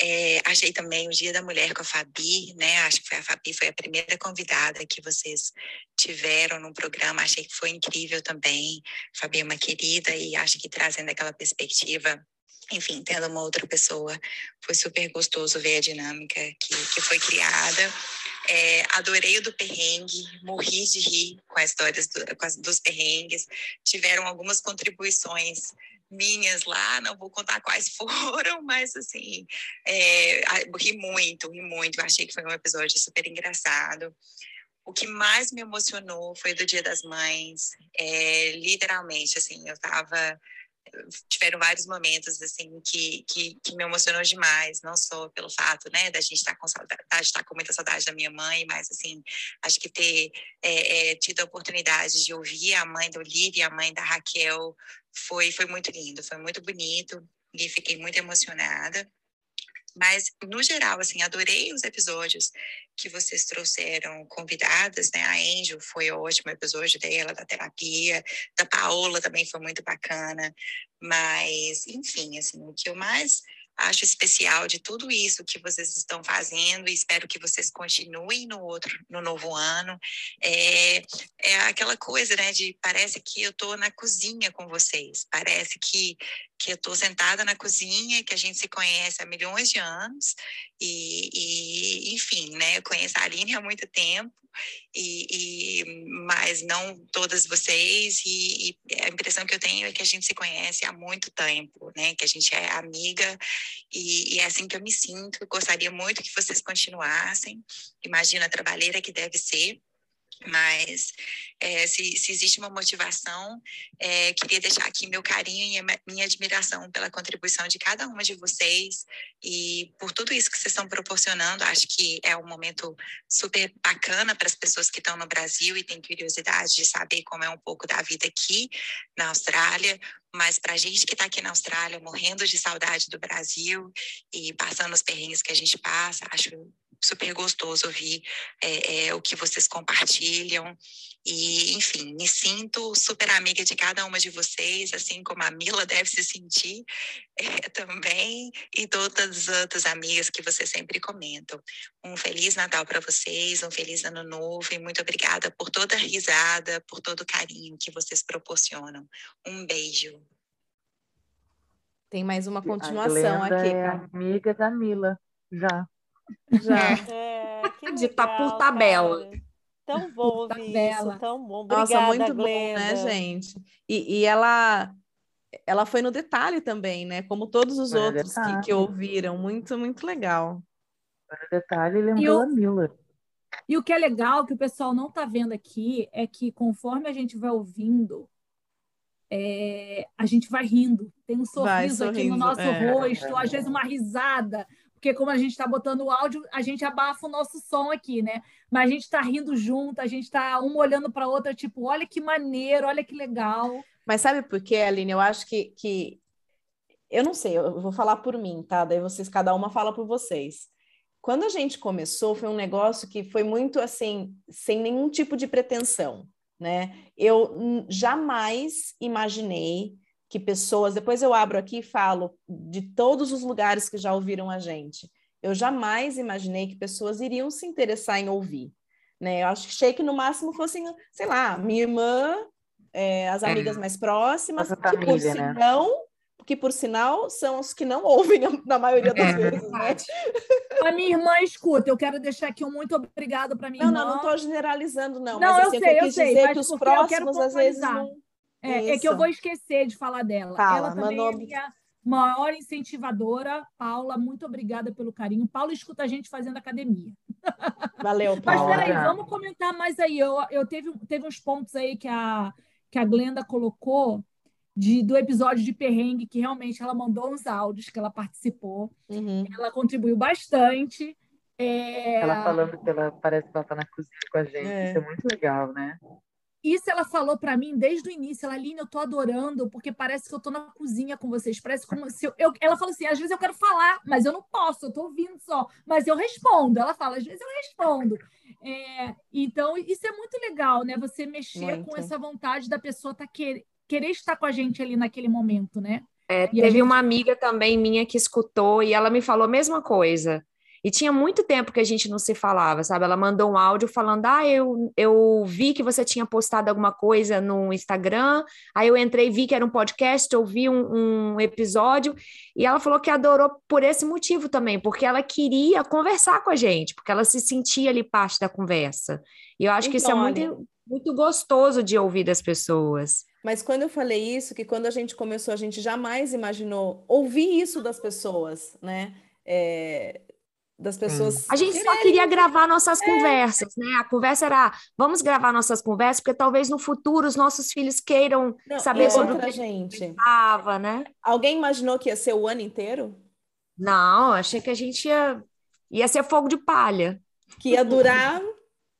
É, achei também o Dia da Mulher com a Fabi, né? Acho que foi a Fabi, foi a primeira convidada que vocês tiveram no programa. Achei que foi incrível também. A Fabi é uma querida e acho que trazendo aquela perspectiva enfim, tendo uma outra pessoa, foi super gostoso ver a dinâmica que, que foi criada. É, adorei o do perrengue, morri de rir com as histórias do, com as, dos perrengues. Tiveram algumas contribuições minhas lá, não vou contar quais foram, mas assim, é, ri muito, ri muito. Achei que foi um episódio super engraçado. O que mais me emocionou foi do Dia das Mães. É, literalmente, assim, eu estava tiveram vários momentos assim que, que, que, me emocionou demais, não só pelo fato, né, da gente estar com saudade, estar com muita saudade da minha mãe, mas assim, acho que ter é, é, tido a oportunidade de ouvir a mãe da Olivia, a mãe da Raquel, foi foi muito lindo, foi muito bonito e fiquei muito emocionada. Mas, no geral, assim, adorei os episódios que vocês trouxeram convidadas, né? A Angel foi ótimo o episódio dela, da terapia, da Paola também foi muito bacana. Mas, enfim, assim, o que eu mais acho especial de tudo isso que vocês estão fazendo e espero que vocês continuem no outro no novo ano. É, é aquela coisa né de parece que eu estou na cozinha com vocês. Parece que que eu estou sentada na cozinha que a gente se conhece há milhões de anos e, e enfim né eu conheço a Aline há muito tempo e, e, mas não todas vocês e, e, a impressão que eu tenho é que a gente se conhece há muito tempo, né? Que a gente é amiga e, e é assim que eu me sinto. gostaria muito que vocês continuassem. Imagina a trabalheira que deve ser mas é, se, se, existe uma motivação, é, queria deixar aqui meu carinho e minha admiração pela contribuição de cada uma de vocês e por tudo isso que vocês estão proporcionando. Acho que é um momento super bacana para as pessoas que estão no Brasil e têm curiosidade de saber como é um pouco da vida aqui na Austrália. Mas para a gente que está aqui na Austrália, morrendo de saudade do Brasil e passando os perrengues que a gente passa, acho super gostoso ouvir é, é, o que vocês compartilham. E, enfim, me sinto super amiga de cada uma de vocês, assim como a Mila deve se sentir é, também, e todas as outras amigas que vocês sempre comentam. Um Feliz Natal para vocês, um Feliz Ano Novo, e muito obrigada por toda a risada, por todo o carinho que vocês proporcionam. Um beijo. Tem mais uma continuação aqui. É amiga da Mila, já. Já. É, que de tá por tabela. Cara. Tão bom ouvir tabela. isso, tão bom. Obrigada, Nossa, muito Glenda. bom, né, gente? E, e ela ela foi no detalhe também, né? Como todos os foi outros que, que, ouviram. Muito, muito legal. Foi no detalhe e lembrou a Mila. E o que é legal, que o pessoal não está vendo aqui, é que conforme a gente vai ouvindo, é, a gente vai rindo. Tem um sorriso aqui no nosso é. rosto, às vezes uma risada, porque como a gente está botando o áudio, a gente abafa o nosso som aqui, né? Mas a gente está rindo junto, a gente está uma olhando para a outra, tipo, olha que maneiro, olha que legal. Mas sabe por quê, Aline? Eu acho que, que... Eu não sei, eu vou falar por mim, tá? Daí vocês, cada uma fala por vocês. Quando a gente começou, foi um negócio que foi muito assim, sem nenhum tipo de pretensão, né? Eu jamais imaginei que pessoas, depois eu abro aqui e falo de todos os lugares que já ouviram a gente. Eu jamais imaginei que pessoas iriam se interessar em ouvir. Né? Eu acho que achei que no máximo fossem, sei lá, minha irmã, é, as amigas é. mais próximas, que família, por sinal, né? que por sinal são os que não ouvem na maioria das é, vezes, né? A minha irmã escuta, eu quero deixar aqui um muito obrigado para minha não, irmã. Não, não estou generalizando, não. Não, mas, eu assim, sei, eu, eu sei, dizer que os próximos às vezes não é, é, que eu vou esquecer de falar dela. Fala, Ela também é minha maior incentivadora. Paula, muito obrigada pelo carinho. Paula escuta a gente fazendo academia. Valeu, Paula. Mas peraí, vamos comentar mais aí. Eu, eu teve, teve uns pontos aí que a, que a Glenda colocou de, do episódio de perrengue, que realmente ela mandou uns áudios que ela participou. Uhum. Ela contribuiu bastante. É... Ela falando que ela parece que ela está na cozinha com a gente. É. Isso é muito legal, né? Isso ela falou para mim desde o início. Ela, Aline, eu tô adorando, porque parece que eu tô na cozinha com vocês. Parece como se eu, eu, Ela falou assim: às vezes eu quero falar, mas eu não posso, eu tô ouvindo só. Mas eu respondo. Ela fala, às vezes eu respondo. É, então, isso é muito legal, né? Você mexer muito. com essa vontade da pessoa tá quer, querer estar com a gente ali naquele momento, né? É, teve gente... uma amiga também minha que escutou e ela me falou a mesma coisa. E tinha muito tempo que a gente não se falava, sabe? Ela mandou um áudio falando: Ah, eu, eu vi que você tinha postado alguma coisa no Instagram. Aí eu entrei, vi que era um podcast, ouvi um, um episódio. E ela falou que adorou por esse motivo também, porque ela queria conversar com a gente, porque ela se sentia ali parte da conversa. E eu acho que isso é muito, muito gostoso de ouvir das pessoas. Mas quando eu falei isso, que quando a gente começou, a gente jamais imaginou ouvir isso das pessoas, né? É, das pessoas. A gente só queria gravar nossas é. conversas, né? A conversa era, vamos gravar nossas conversas, porque talvez no futuro os nossos filhos queiram Não, saber sobre o que gente estava, né? Alguém imaginou que ia ser o ano inteiro? Não, achei que a gente ia, ia ser fogo de palha. Que ia durar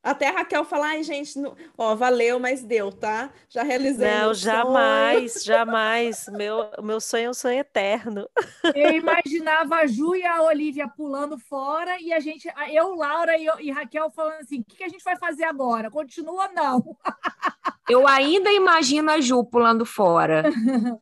até a Raquel falar, ai, gente, não... ó, valeu, mas deu, tá? Já realizei. Não, jamais, sonho. jamais. Meu, meu sonho é um sonho eterno. Eu imaginava a Ju e a Olivia pulando fora e a gente, eu, Laura e, e Raquel falando assim: o que, que a gente vai fazer agora? Continua não? Eu ainda imagino a Ju pulando fora.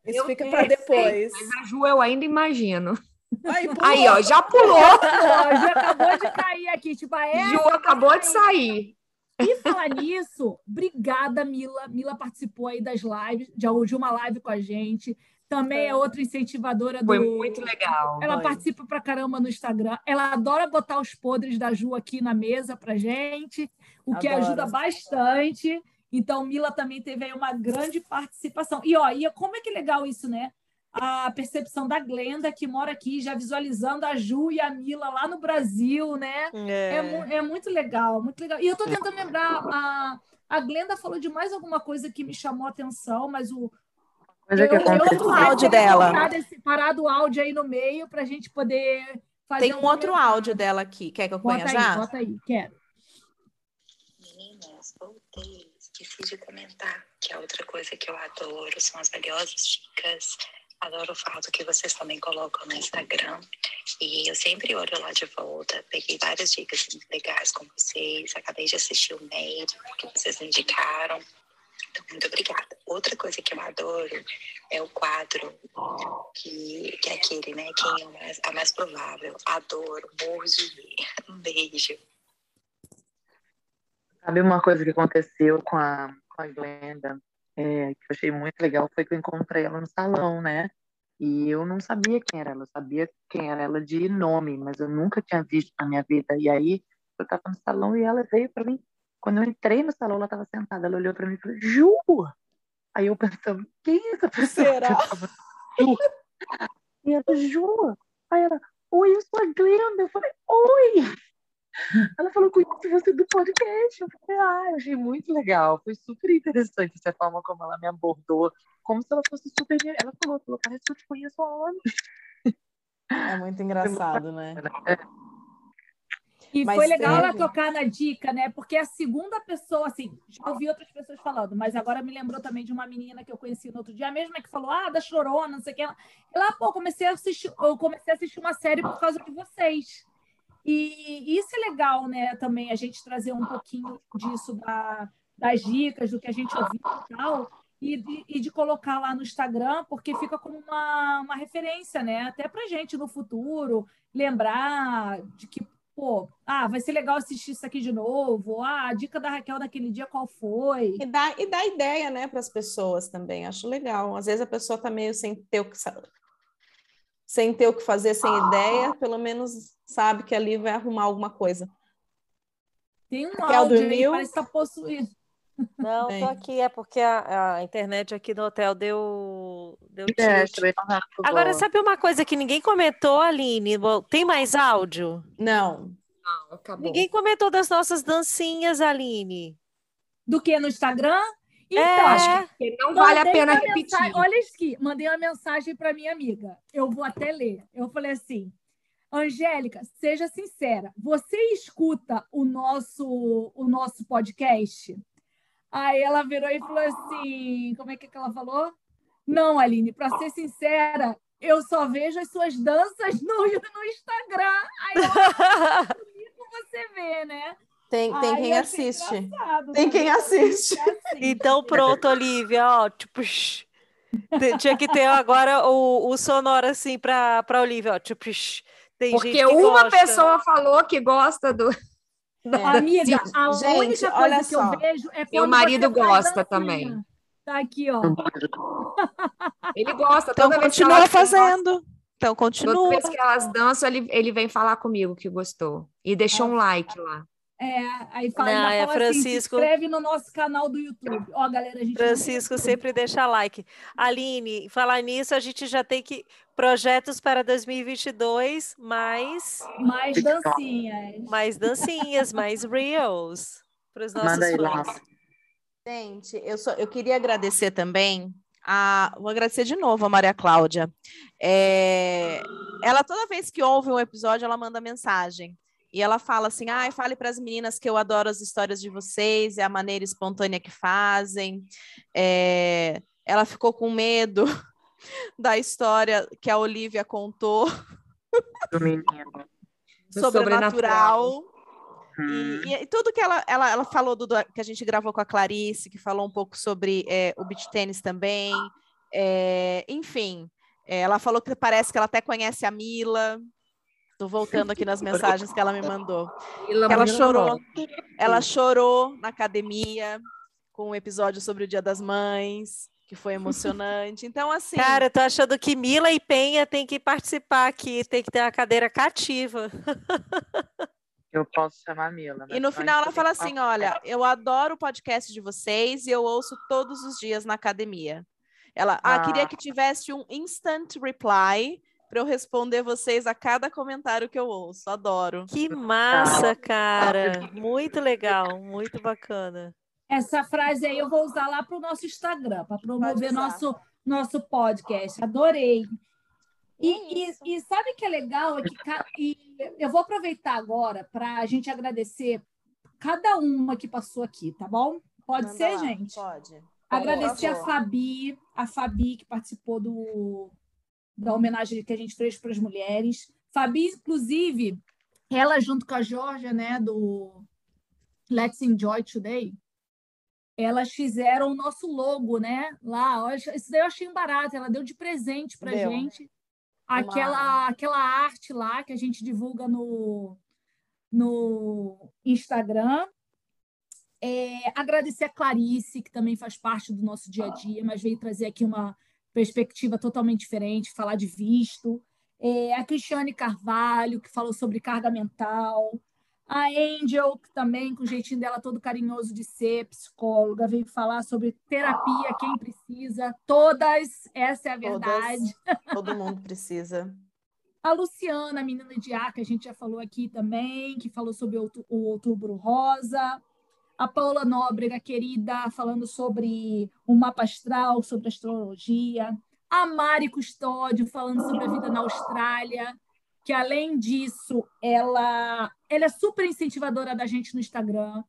Isso eu fica para depois. Mas a Ju eu ainda imagino. Aí, Aí, ó, já pulou. já acabou de cair aqui. Tipo, a Ju acabou de sair. E falar nisso, obrigada, Mila. Mila participou aí das lives, de uma live com a gente. Também é outra incentivadora do. Foi muito legal. Ela participa pra caramba no Instagram. Ela adora botar os podres da Ju aqui na mesa pra gente, o que Adoro. ajuda bastante. Então, Mila também teve aí uma grande participação. E, ó, e como é que é legal isso, né? A percepção da Glenda, que mora aqui, já visualizando a Ju e a Mila lá no Brasil, né? É, é, é muito legal, muito legal. E eu estou tentando lembrar, a, a Glenda falou de mais alguma coisa que me chamou a atenção, mas o. Mas é que eu, eu, o áudio dela. Parado o áudio aí no meio para a gente poder fazer. Tem um, um outro áudio dela aqui. Quer que eu ponha bota já? Aí, bota aí, quero. Meninas, voltei. Esqueci de comentar que a outra coisa que eu adoro são as valiosas dicas Adoro o fato que vocês também colocam no Instagram. E eu sempre olho lá de volta. Peguei várias dicas legais com vocês. Acabei de assistir o mail que vocês indicaram. Então, muito obrigada. Outra coisa que eu adoro é o quadro, que, que é aquele, né? Quem é mais, a mais provável. Adoro, morro de. Um beijo. Sabe uma coisa que aconteceu com a, com a Glenda? É, que eu achei muito legal foi que eu encontrei ela no salão, né? E eu não sabia quem era ela, eu sabia quem era ela de nome, mas eu nunca tinha visto na minha vida. E aí eu estava no salão e ela veio para mim. Quando eu entrei no salão, ela estava sentada, ela olhou para mim e falou: Ju, Aí eu pensando, quem é essa pessoa? Será? E ela, Ju. Aí ela, oi, eu sou a Glenda. Eu falei, oi! Ela falou, conheço você do podcast. Eu falei, ah, eu achei muito legal. Foi super interessante essa forma como ela me abordou. Como se ela fosse super. Ela falou, falou parece que eu te conheço há anos. É muito engraçado, né? É. E mas foi legal ela tocar na dica, né? Porque a segunda pessoa, assim, já ouvi outras pessoas falando, mas agora me lembrou também de uma menina que eu conheci no outro dia, a mesma que falou, ah, da chorona, não sei o que. E lá, pô, comecei a assistir, eu comecei a assistir uma série por causa de vocês. E isso é legal, né? Também a gente trazer um pouquinho disso da, das dicas, do que a gente ouviu e tal, e de, e de colocar lá no Instagram, porque fica como uma, uma referência, né? Até pra gente no futuro lembrar de que pô, ah, vai ser legal assistir isso aqui de novo. Ah, a dica da Raquel daquele dia qual foi? E dá, e dá ideia, né, para as pessoas também. Acho legal. Às vezes a pessoa tá meio sem ter o que sem ter o que fazer, sem ah. ideia, pelo menos sabe que ali vai arrumar alguma coisa. Tem um Raquel áudio dormiu. aí, parece que tá possuído. Não, Bem. tô aqui, é porque a, a, internet aqui no hotel deu, deu é, Agora, sabe uma coisa que ninguém comentou, Aline? Tem mais áudio? Não. Não, acabou. Ninguém comentou das nossas dancinhas, Aline. Do que no Instagram? Então, é. acho que não vale a pena repetir. Mensagem, olha aqui, mandei uma mensagem para minha amiga. Eu vou até ler. Eu falei assim: Angélica, seja sincera, você escuta o nosso o nosso podcast? Aí ela virou e falou assim: como é que, ela falou? Não, Aline, para ser sincera, eu só vejo as suas danças no, no Instagram. Aí eu você vê, né? Tem, tem quem assiste. Tem quem assiste. Então, pronto, Olivia, ó, tipo, tinha que ter agora o, o sonoro assim para Olivia, ó, tipo, tem Porque uma gosta. pessoa falou que gosta do. É. Amiga, a Gente, única coisa que só. eu vejo é quando Meu marido gosta também. Tá aqui, ó. Ele gosta. Então continua fazendo. Então continua. Toda vez que elas dançam, ele, ele vem falar comigo que gostou. E deixou um like lá. É, aí fala, Não, é fala Francisco... assim, se inscreve no nosso canal do YouTube. Ó, galera, a gente Francisco sempre deixa like. Aline, falar nisso, a gente já tem que projetos para 2022, mais mais dancinhas. Mais dancinhas, mais reels para os nossos fãs. Gente, eu só eu queria agradecer também a, vou agradecer de novo a Maria Cláudia. É, ela toda vez que ouve um episódio, ela manda mensagem. E ela fala assim: ah, fale para as meninas que eu adoro as histórias de vocês, é a maneira espontânea que fazem. É... Ela ficou com medo da história que a Olivia contou. Do menino. Sobrenatural. Hum. E, e, tudo que ela, ela, ela falou do, que a gente gravou com a Clarice, que falou um pouco sobre é, o beach tênis também. É, enfim, é, ela falou que parece que ela até conhece a Mila. Estou voltando aqui nas mensagens que ela me mandou. Ela chorou, ela chorou na academia com um episódio sobre o Dia das Mães, que foi emocionante. Então, assim. Cara, eu tô achando que Mila e Penha tem que participar aqui, tem que ter uma cadeira cativa. Eu posso chamar a Mila. E no final ela fala assim: olha, eu adoro o podcast de vocês e eu ouço todos os dias na academia. Ela, ah, ah queria que tivesse um instant reply para eu responder vocês a cada comentário que eu ouço. Adoro. Que massa, cara! Muito legal, muito bacana. Essa frase aí eu vou usar lá para o nosso Instagram, para promover nosso, nosso podcast. Adorei. E, e, e, sabe que é legal? É que, e eu vou aproveitar agora para a gente agradecer cada uma que passou aqui, tá bom? Pode Manda ser, lá. gente? Pode. Agradecer a Fabi, a Fabi que participou do, da homenagem que a gente fez para as mulheres. Fabi, inclusive, ela junto com a Georgia, né, do Let's Enjoy Today, elas fizeram o nosso logo, né? Lá, isso daí eu achei barato. Ela deu de presente para gente aquela aquela arte lá que a gente divulga no no Instagram. É, agradecer a Clarice, que também faz parte do nosso dia a dia, mas veio trazer aqui uma perspectiva totalmente diferente, falar de visto. É, a Cristiane Carvalho, que falou sobre carga mental. A Angel, que também, com o jeitinho dela todo carinhoso de ser, psicóloga, veio falar sobre terapia, quem precisa. Todas, essa é a verdade. Todas, todo mundo precisa. A Luciana, a menina de ar, que a gente já falou aqui também, que falou sobre o Outubro Rosa. A Paula Nóbrega, querida, falando sobre o mapa astral, sobre astrologia. A Mari Custódio, falando sobre a vida na Austrália que além disso, ela, ela é super incentivadora da gente no Instagram.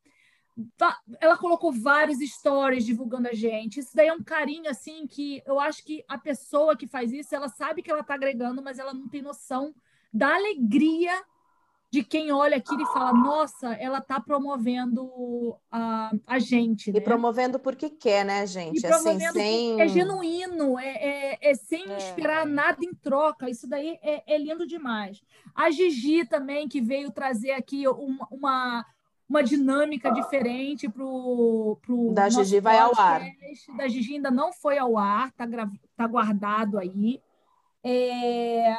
Ela colocou vários stories divulgando a gente. Isso daí é um carinho assim que eu acho que a pessoa que faz isso, ela sabe que ela está agregando, mas ela não tem noção da alegria de quem olha aquilo e fala, nossa, ela está promovendo a, a gente. E né? promovendo porque quer, né, gente? E assim, sem... É genuíno, é, é, é sem é. esperar nada em troca. Isso daí é, é, lindo demais. A Gigi também, que veio trazer aqui uma, uma, uma dinâmica diferente para o. Da Gigi vai ao ar. Da Gigi ainda não foi ao ar, está tá guardado aí. É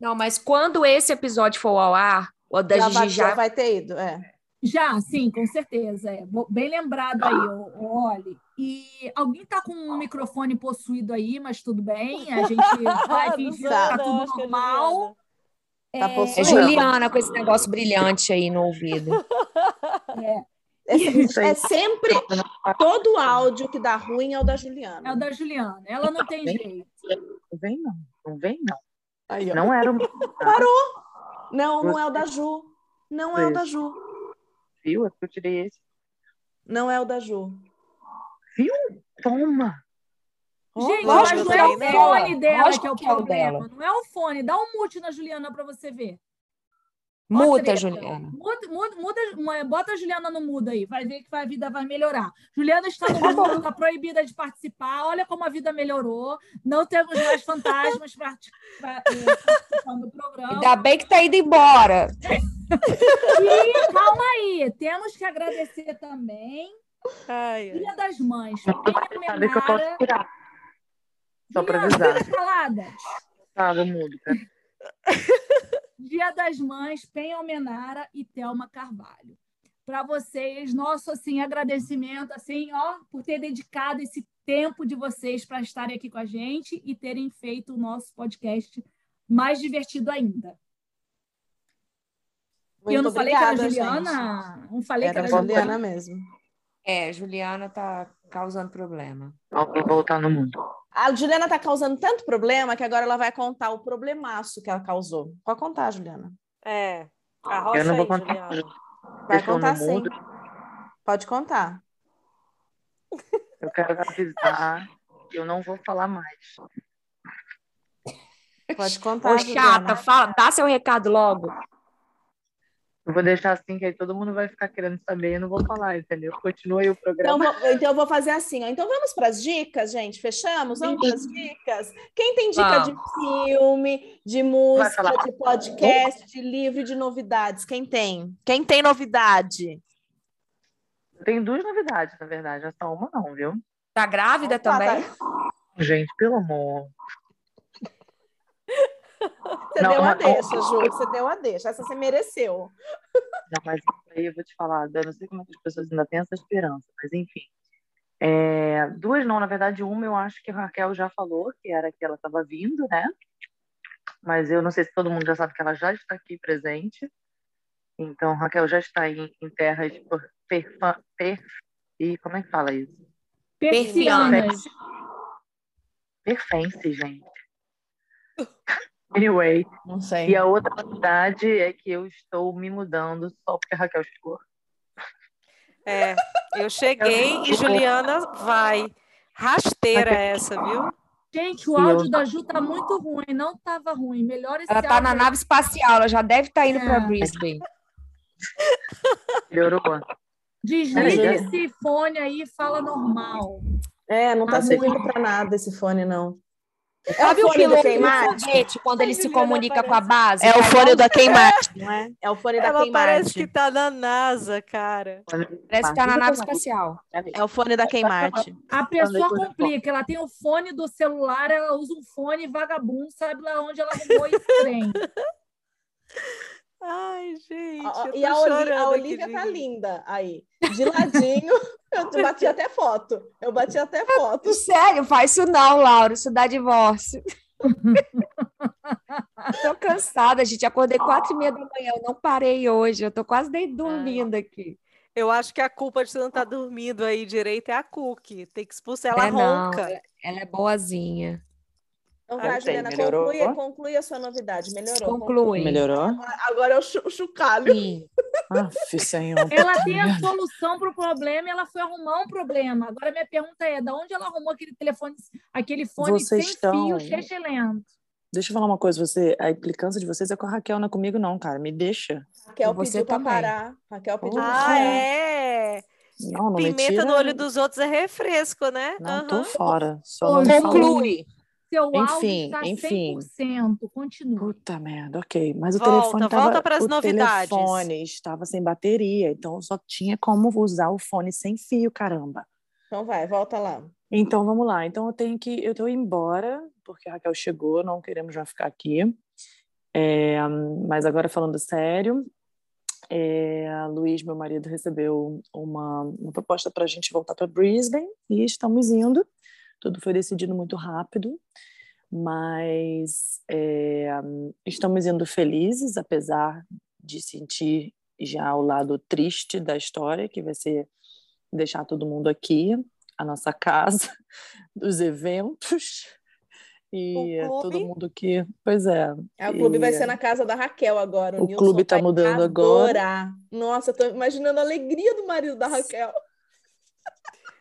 não, mas quando esse episódio for ao ar, o da já Gigi vai, já... vai ter ido, é. Já, sim, com certeza. É. Bem lembrado aí, olhe. E alguém está com um microfone possuído aí, mas tudo bem, a gente vai fingir que tá tudo é normal. É, tá é Juliana com esse negócio brilhante aí no ouvido. É. É, é, sempre todo áudio que dá ruim é o da Juliana. É o da Juliana. Ela não tem jeito. Não vem, não. Não vem, não. Aí, não era o. Parou! Não, não é o da Ju. Não é o da Ju. Viu? É que eu tirei esse. Não é o da Ju. Viu? Toma! Gente, mas não é o fone dela que é o problema. Não é o fone. Dá um mute na Juliana para você ver. Muta, Juliana. Muda, muda, muda, bota a Juliana no mudo aí, vai ver que a vida vai melhorar. Juliana está no mudo, está proibida de participar. Olha como a vida melhorou. Não temos mais fantasmas para participando do programa. Ainda bem que está indo embora. E calma aí, temos que agradecer também. Ai, Dia das Mães. Sabe que eu posso tirar. Só para avisar. Tava mudo, cara. Dia das Mães, Penha Almenara e Thelma Carvalho. Para vocês, nosso assim agradecimento assim, ó, por ter dedicado esse tempo de vocês para estarem aqui com a gente e terem feito o nosso podcast mais divertido ainda. Muito eu não falei obrigada, que era Juliana? Gente. Não falei era que era Juliana, Juliana mesmo. É, Juliana tá causando problema. Vou voltar no mundo. A Juliana está causando tanto problema que agora ela vai contar o problemaço que ela causou. Pode contar, Juliana. É. Arrocha eu não vou aí, contar. Juliana. Vai contar sim. Mundo. Pode contar. Eu quero avisar que eu não vou falar mais. Pode contar. Ô, chata, fala, dá seu recado logo. Eu vou deixar assim, que aí todo mundo vai ficar querendo saber, eu não vou falar, entendeu? Continue o programa. Então, vou, então eu vou fazer assim, ó. Então vamos para as dicas, gente. Fechamos? Vamos para as dicas. Quem tem dica de filme, de música, de podcast, de livro, de novidades? Quem tem? Quem tem novidade? Tem duas novidades, na verdade. É só uma não, viu? Tá grávida Opa, também? Tá... Gente, pelo amor. Você não, deu a deixa, Ju. Você deu a deixa. Essa você mereceu. Não, mas aí eu vou te falar, eu não sei como é as pessoas ainda têm essa esperança, mas enfim. É, duas não, na verdade, uma eu acho que a Raquel já falou, que era que ela estava vindo, né? Mas eu não sei se todo mundo já sabe que ela já está aqui presente. Então, Raquel já está em, em terras per, per, e como é que fala isso? Perfianas. Perfense, gente. Anyway. Não sei. E a outra novidade é que eu estou me mudando só porque a Raquel chegou. É, eu cheguei e Juliana vai. Rasteira essa, viu? Gente, o áudio da Ju tá muito ruim, não tava ruim. Melhor esse Ela tá na nave espacial, ela já deve estar tá indo é. para Brisbane. Melhorou. Desliga esse fone aí e fala normal. É, não tá, tá servindo para nada esse fone, não. É o fone do queimate? quando ele se comunica com a base? É o fone da queimate, não é? É o fone da Ela queimate. parece que tá na NASA, cara. Parece que tá na nave espacial. É o fone da queimate. A pessoa complica, ela tem o fone do celular, ela usa um fone vagabundo, sabe lá onde ela arrumou esse trem. Ai, gente. e a, Oli, a Olivia tá linda aí. De ladinho, eu bati até foto. Eu bati até foto. Sério, faz isso não, Laura. Isso dá divórcio. tô cansada, gente. Acordei quatro e meia da manhã. Eu não parei hoje. Eu tô quase nem dormindo aqui. Eu acho que a culpa de você não estar tá dormindo aí direito é a Cookie. Tem que expulsar ela é, ronca. Não, ela é boazinha. Então vai, Juliana, conclui, conclui a sua novidade. Melhorou. Conclui. Melhorou? Agora é o, ch o chocalho. Aff, senhor. Ela tem a solução para o problema e ela foi arrumar um problema. Agora minha pergunta é, de onde ela arrumou aquele telefone, aquele fone Vocês sem estão... fio, lento? Deixa eu falar uma coisa, você, a implicância de vocês é com a Raquel, não é comigo não, cara. Me deixa. Raquel você pediu para parar. Raquel pediu Ah, parar. é? Não, não Pimenta no olho dos outros é refresco, né? Não, uhum. tô fora. Só não conclui. Seu enfim, áudio está enfim. 100%. Continua. Puta merda, ok. Mas o volta, telefone tava, volta para as o novidades. telefone estava sem bateria, então só tinha como usar o fone sem fio, caramba. Então vai, volta lá. Então vamos lá. Então eu tenho que eu indo embora porque a Raquel chegou, não queremos já ficar aqui. É, mas agora falando sério, é, a Luiz, meu marido, recebeu uma, uma proposta para a gente voltar para Brisbane e estamos indo. Tudo foi decidido muito rápido, mas é, estamos indo felizes, apesar de sentir já o lado triste da história, que vai ser deixar todo mundo aqui, a nossa casa, dos eventos e todo mundo que, pois é. é o clube e... vai ser na casa da Raquel agora. O, o clube está mudando adorar. agora. Nossa, tô imaginando a alegria do marido da Raquel.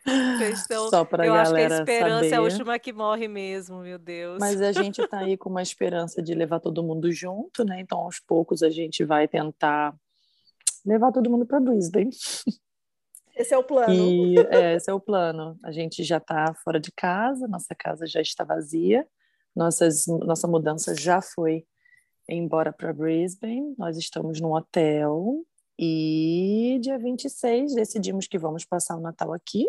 Então, Só para eu acho que a esperança saber. é a última que morre mesmo, meu Deus. Mas a gente está aí com uma esperança de levar todo mundo junto, né? Então, aos poucos, a gente vai tentar levar todo mundo para Brisbane. Esse é o plano. E, é, esse é o plano. A gente já está fora de casa, nossa casa já está vazia, nossas, nossa mudança já foi embora para Brisbane, nós estamos num hotel e dia 26 decidimos que vamos passar o Natal aqui,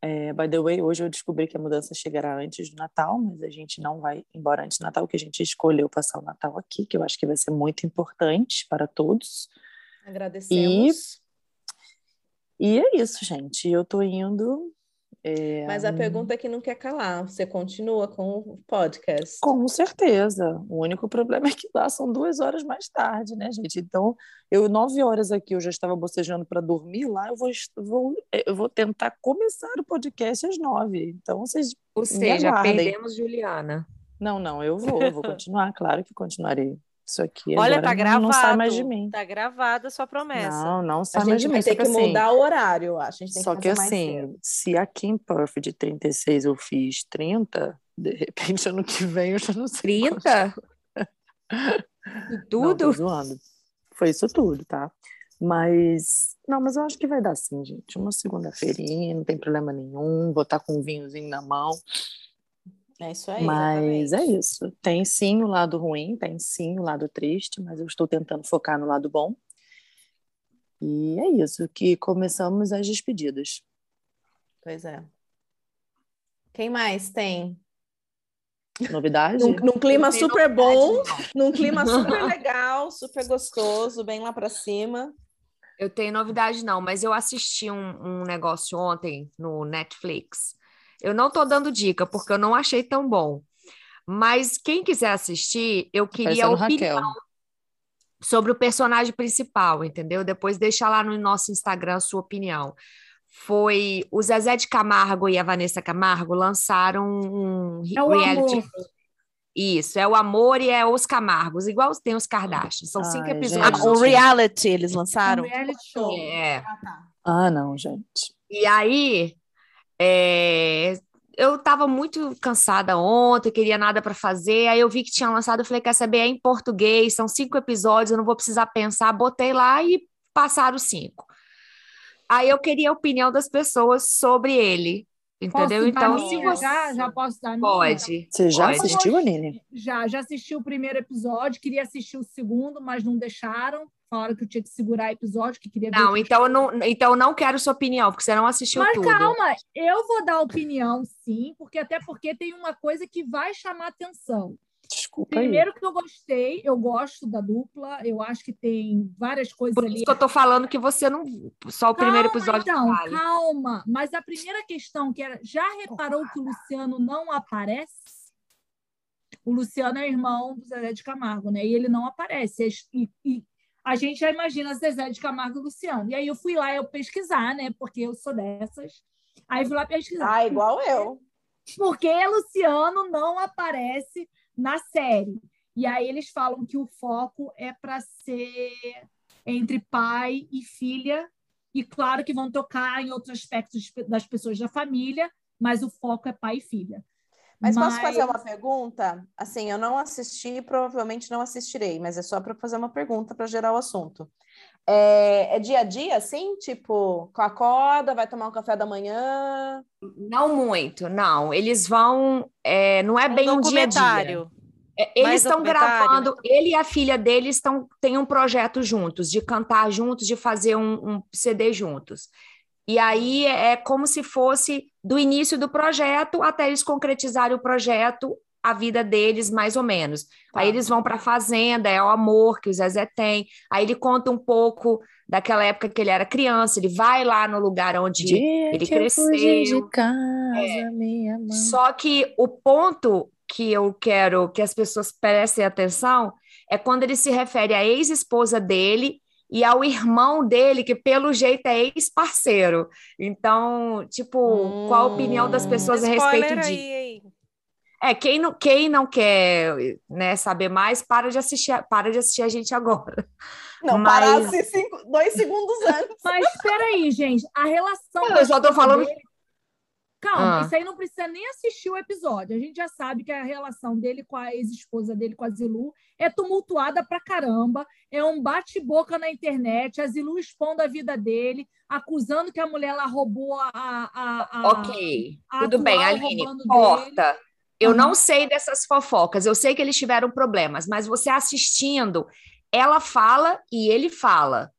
é, by the way, hoje eu descobri que a mudança chegará antes do Natal, mas a gente não vai embora antes do Natal, que a gente escolheu passar o Natal aqui, que eu acho que vai ser muito importante para todos. Agradecemos. E, e é isso, gente. Eu tô indo é... Mas a pergunta é que não quer calar. Você continua com o podcast? Com certeza. O único problema é que lá são duas horas mais tarde, né, gente? Então, eu nove horas aqui, eu já estava bocejando para dormir. Lá eu vou, vou, eu vou tentar começar o podcast às nove. Então, vocês. Ou seja, perdemos Juliana. Não, não, eu vou, eu vou continuar, claro que continuarei. Isso aqui Olha, tá gravado. Não sai mais de mim. Tá gravada a sua promessa. Não, não sai mais de mim. A gente vai ter que, mudar assim, o horário, eu acho. só que, que assim, se aqui em Perth de 36 eu fiz 30, de repente ano que vem eu já não sei. 30? tudo? Não, zoando. Foi isso tudo, tá? Mas, não, mas eu acho que vai dar sim, gente. Uma segunda-feirinha, não tem problema nenhum. Vou estar com um vinhozinho na mão. É isso aí. Mas exatamente. é isso. Tem sim o lado ruim, tem sim o lado triste, mas eu estou tentando focar no lado bom. E é isso, que começamos as despedidas. Pois é. Quem mais tem? Novidade? num, num clima super bom, num clima super legal, super gostoso, bem lá para cima. Eu tenho novidade não, mas eu assisti um, um negócio ontem no Netflix eu não estou dando dica, porque eu não achei tão bom. Mas quem quiser assistir, eu queria a opinião Raquel. sobre o personagem principal, entendeu? Depois deixa lá no nosso Instagram a sua opinião. Foi o Zezé de Camargo e a Vanessa Camargo lançaram um é reality. Amor. Isso, é o amor e é os Camargos, igual tem os Kardashians. São Ai, cinco episódios. Ah, o reality eles lançaram? Um reality show. É. Ah, tá. ah, não, gente. E aí, é, eu estava muito cansada ontem, queria nada para fazer. Aí eu vi que tinha lançado, eu falei: quer saber? É em português, são cinco episódios, eu não vou precisar pensar. Botei lá e passaram cinco. Aí eu queria a opinião das pessoas sobre ele. Entendeu? Posso então, se você. Já, já posso dar Pode. Você já pode. assistiu, Aline? Já, já assisti o primeiro episódio, queria assistir o segundo, mas não deixaram falaram que eu tinha que segurar episódio, que queria Não, então eu não, então eu não quero sua opinião, porque você não assistiu Mas tudo. Mas calma, eu vou dar opinião sim, porque até porque tem uma coisa que vai chamar atenção. Desculpa Primeiro aí. que eu gostei, eu gosto da dupla, eu acho que tem várias coisas Por ali. isso que eu tô falando que você não. Só o calma, primeiro episódio. Então, vale. calma. Mas a primeira questão que era: já reparou que o Luciano não aparece? O Luciano é irmão do Zezé de Camargo, né? E ele não aparece. E, e a gente já imagina Zezé de Camargo e Luciano. E aí eu fui lá eu pesquisar, né? Porque eu sou dessas. Aí fui lá pesquisar. Ah, igual eu. Porque Luciano não aparece na série. E aí eles falam que o foco é para ser entre pai e filha. E claro que vão tocar em outros aspectos das pessoas da família, mas o foco é pai e filha. Mas, mas... posso fazer uma pergunta? Assim, eu não assisti, provavelmente não assistirei, mas é só para fazer uma pergunta para gerar o assunto. É, é, dia a dia, assim? Tipo, acorda, vai tomar um café da manhã? Não muito, não. Eles vão. É, não é um bem um dia a dia. Eles estão gravando, ele e a filha dele estão, têm um projeto juntos, de cantar juntos, de fazer um, um CD juntos. E aí é como se fosse do início do projeto até eles concretizarem o projeto, a vida deles, mais ou menos. Tá. Aí eles vão para a fazenda, é o amor que o Zezé tem. Aí ele conta um pouco daquela época que ele era criança, ele vai lá no lugar onde Dia ele cresceu. de casa, é. minha mãe. Só que o ponto que eu quero que as pessoas prestem atenção é quando ele se refere à ex-esposa dele e ao irmão dele, que pelo jeito é ex-parceiro. Então, tipo, hum, qual a opinião das pessoas a respeito disso? Aí, é, quem não, quem não quer né, saber mais, para de assistir, para de assistir a gente agora. Não, Mas... parasse cinco, dois segundos antes. Mas espera aí, gente, a relação... Eu já tô falando... Dele... Calma, ah. isso aí não precisa nem assistir o episódio. A gente já sabe que a relação dele com a ex-esposa dele, com a Zilu, é tumultuada pra caramba. É um bate-boca na internet, a Zilu expondo a vida dele, acusando que a mulher lá roubou a. a, a ok, a tudo bem, Aline, corta. Dele. Eu não sei dessas fofocas, eu sei que eles tiveram problemas, mas você assistindo, ela fala e ele fala.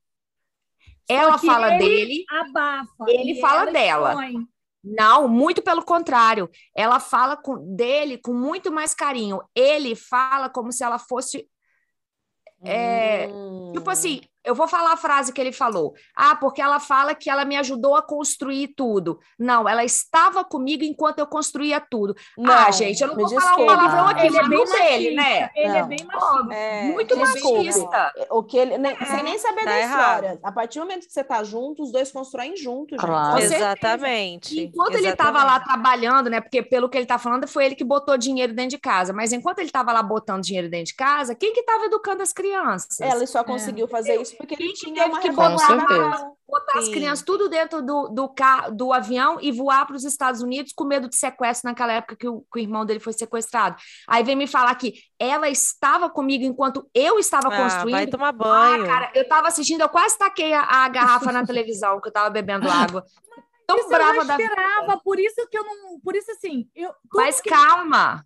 Ela fala dele, abafa, ele fala dela. Expõe. Não, muito pelo contrário. Ela fala com, dele com muito mais carinho. Ele fala como se ela fosse. É, hum. Tipo assim, eu vou falar a frase que ele falou. Ah, porque ela fala que ela me ajudou a construir tudo. Não, ela estava comigo enquanto eu construía tudo. Não, ah, gente, eu não vou falar um palavrão aqui, ele é bem dele, né? Ele não. é bem machista. É, muito machista. O que ele, nem, sem nem saber tá da errado. história. A partir do momento que você tá junto, os dois constroem juntos. Claro. Exatamente. Enquanto Exatamente. ele estava lá trabalhando, né? Porque pelo que ele tá falando, foi ele que botou dinheiro dentro de casa. Mas enquanto ele estava lá botando dinheiro dentro de casa, quem que estava educando as crianças? Ela só conseguiu é. fazer isso porque ele tinha uma que botar, botar as crianças tudo dentro do, do, carro, do avião e voar para os Estados Unidos com medo de sequestro naquela época que o, que o, irmão dele foi sequestrado. Aí vem me falar que ela estava comigo enquanto eu estava ah, construindo. Vai tomar banho. Ah, cara, eu estava assistindo, eu quase taquei a, a garrafa na televisão que eu estava bebendo água. Tão isso brava eu esperava, da por isso que eu não. Por isso, assim. Eu, Mas que... calma.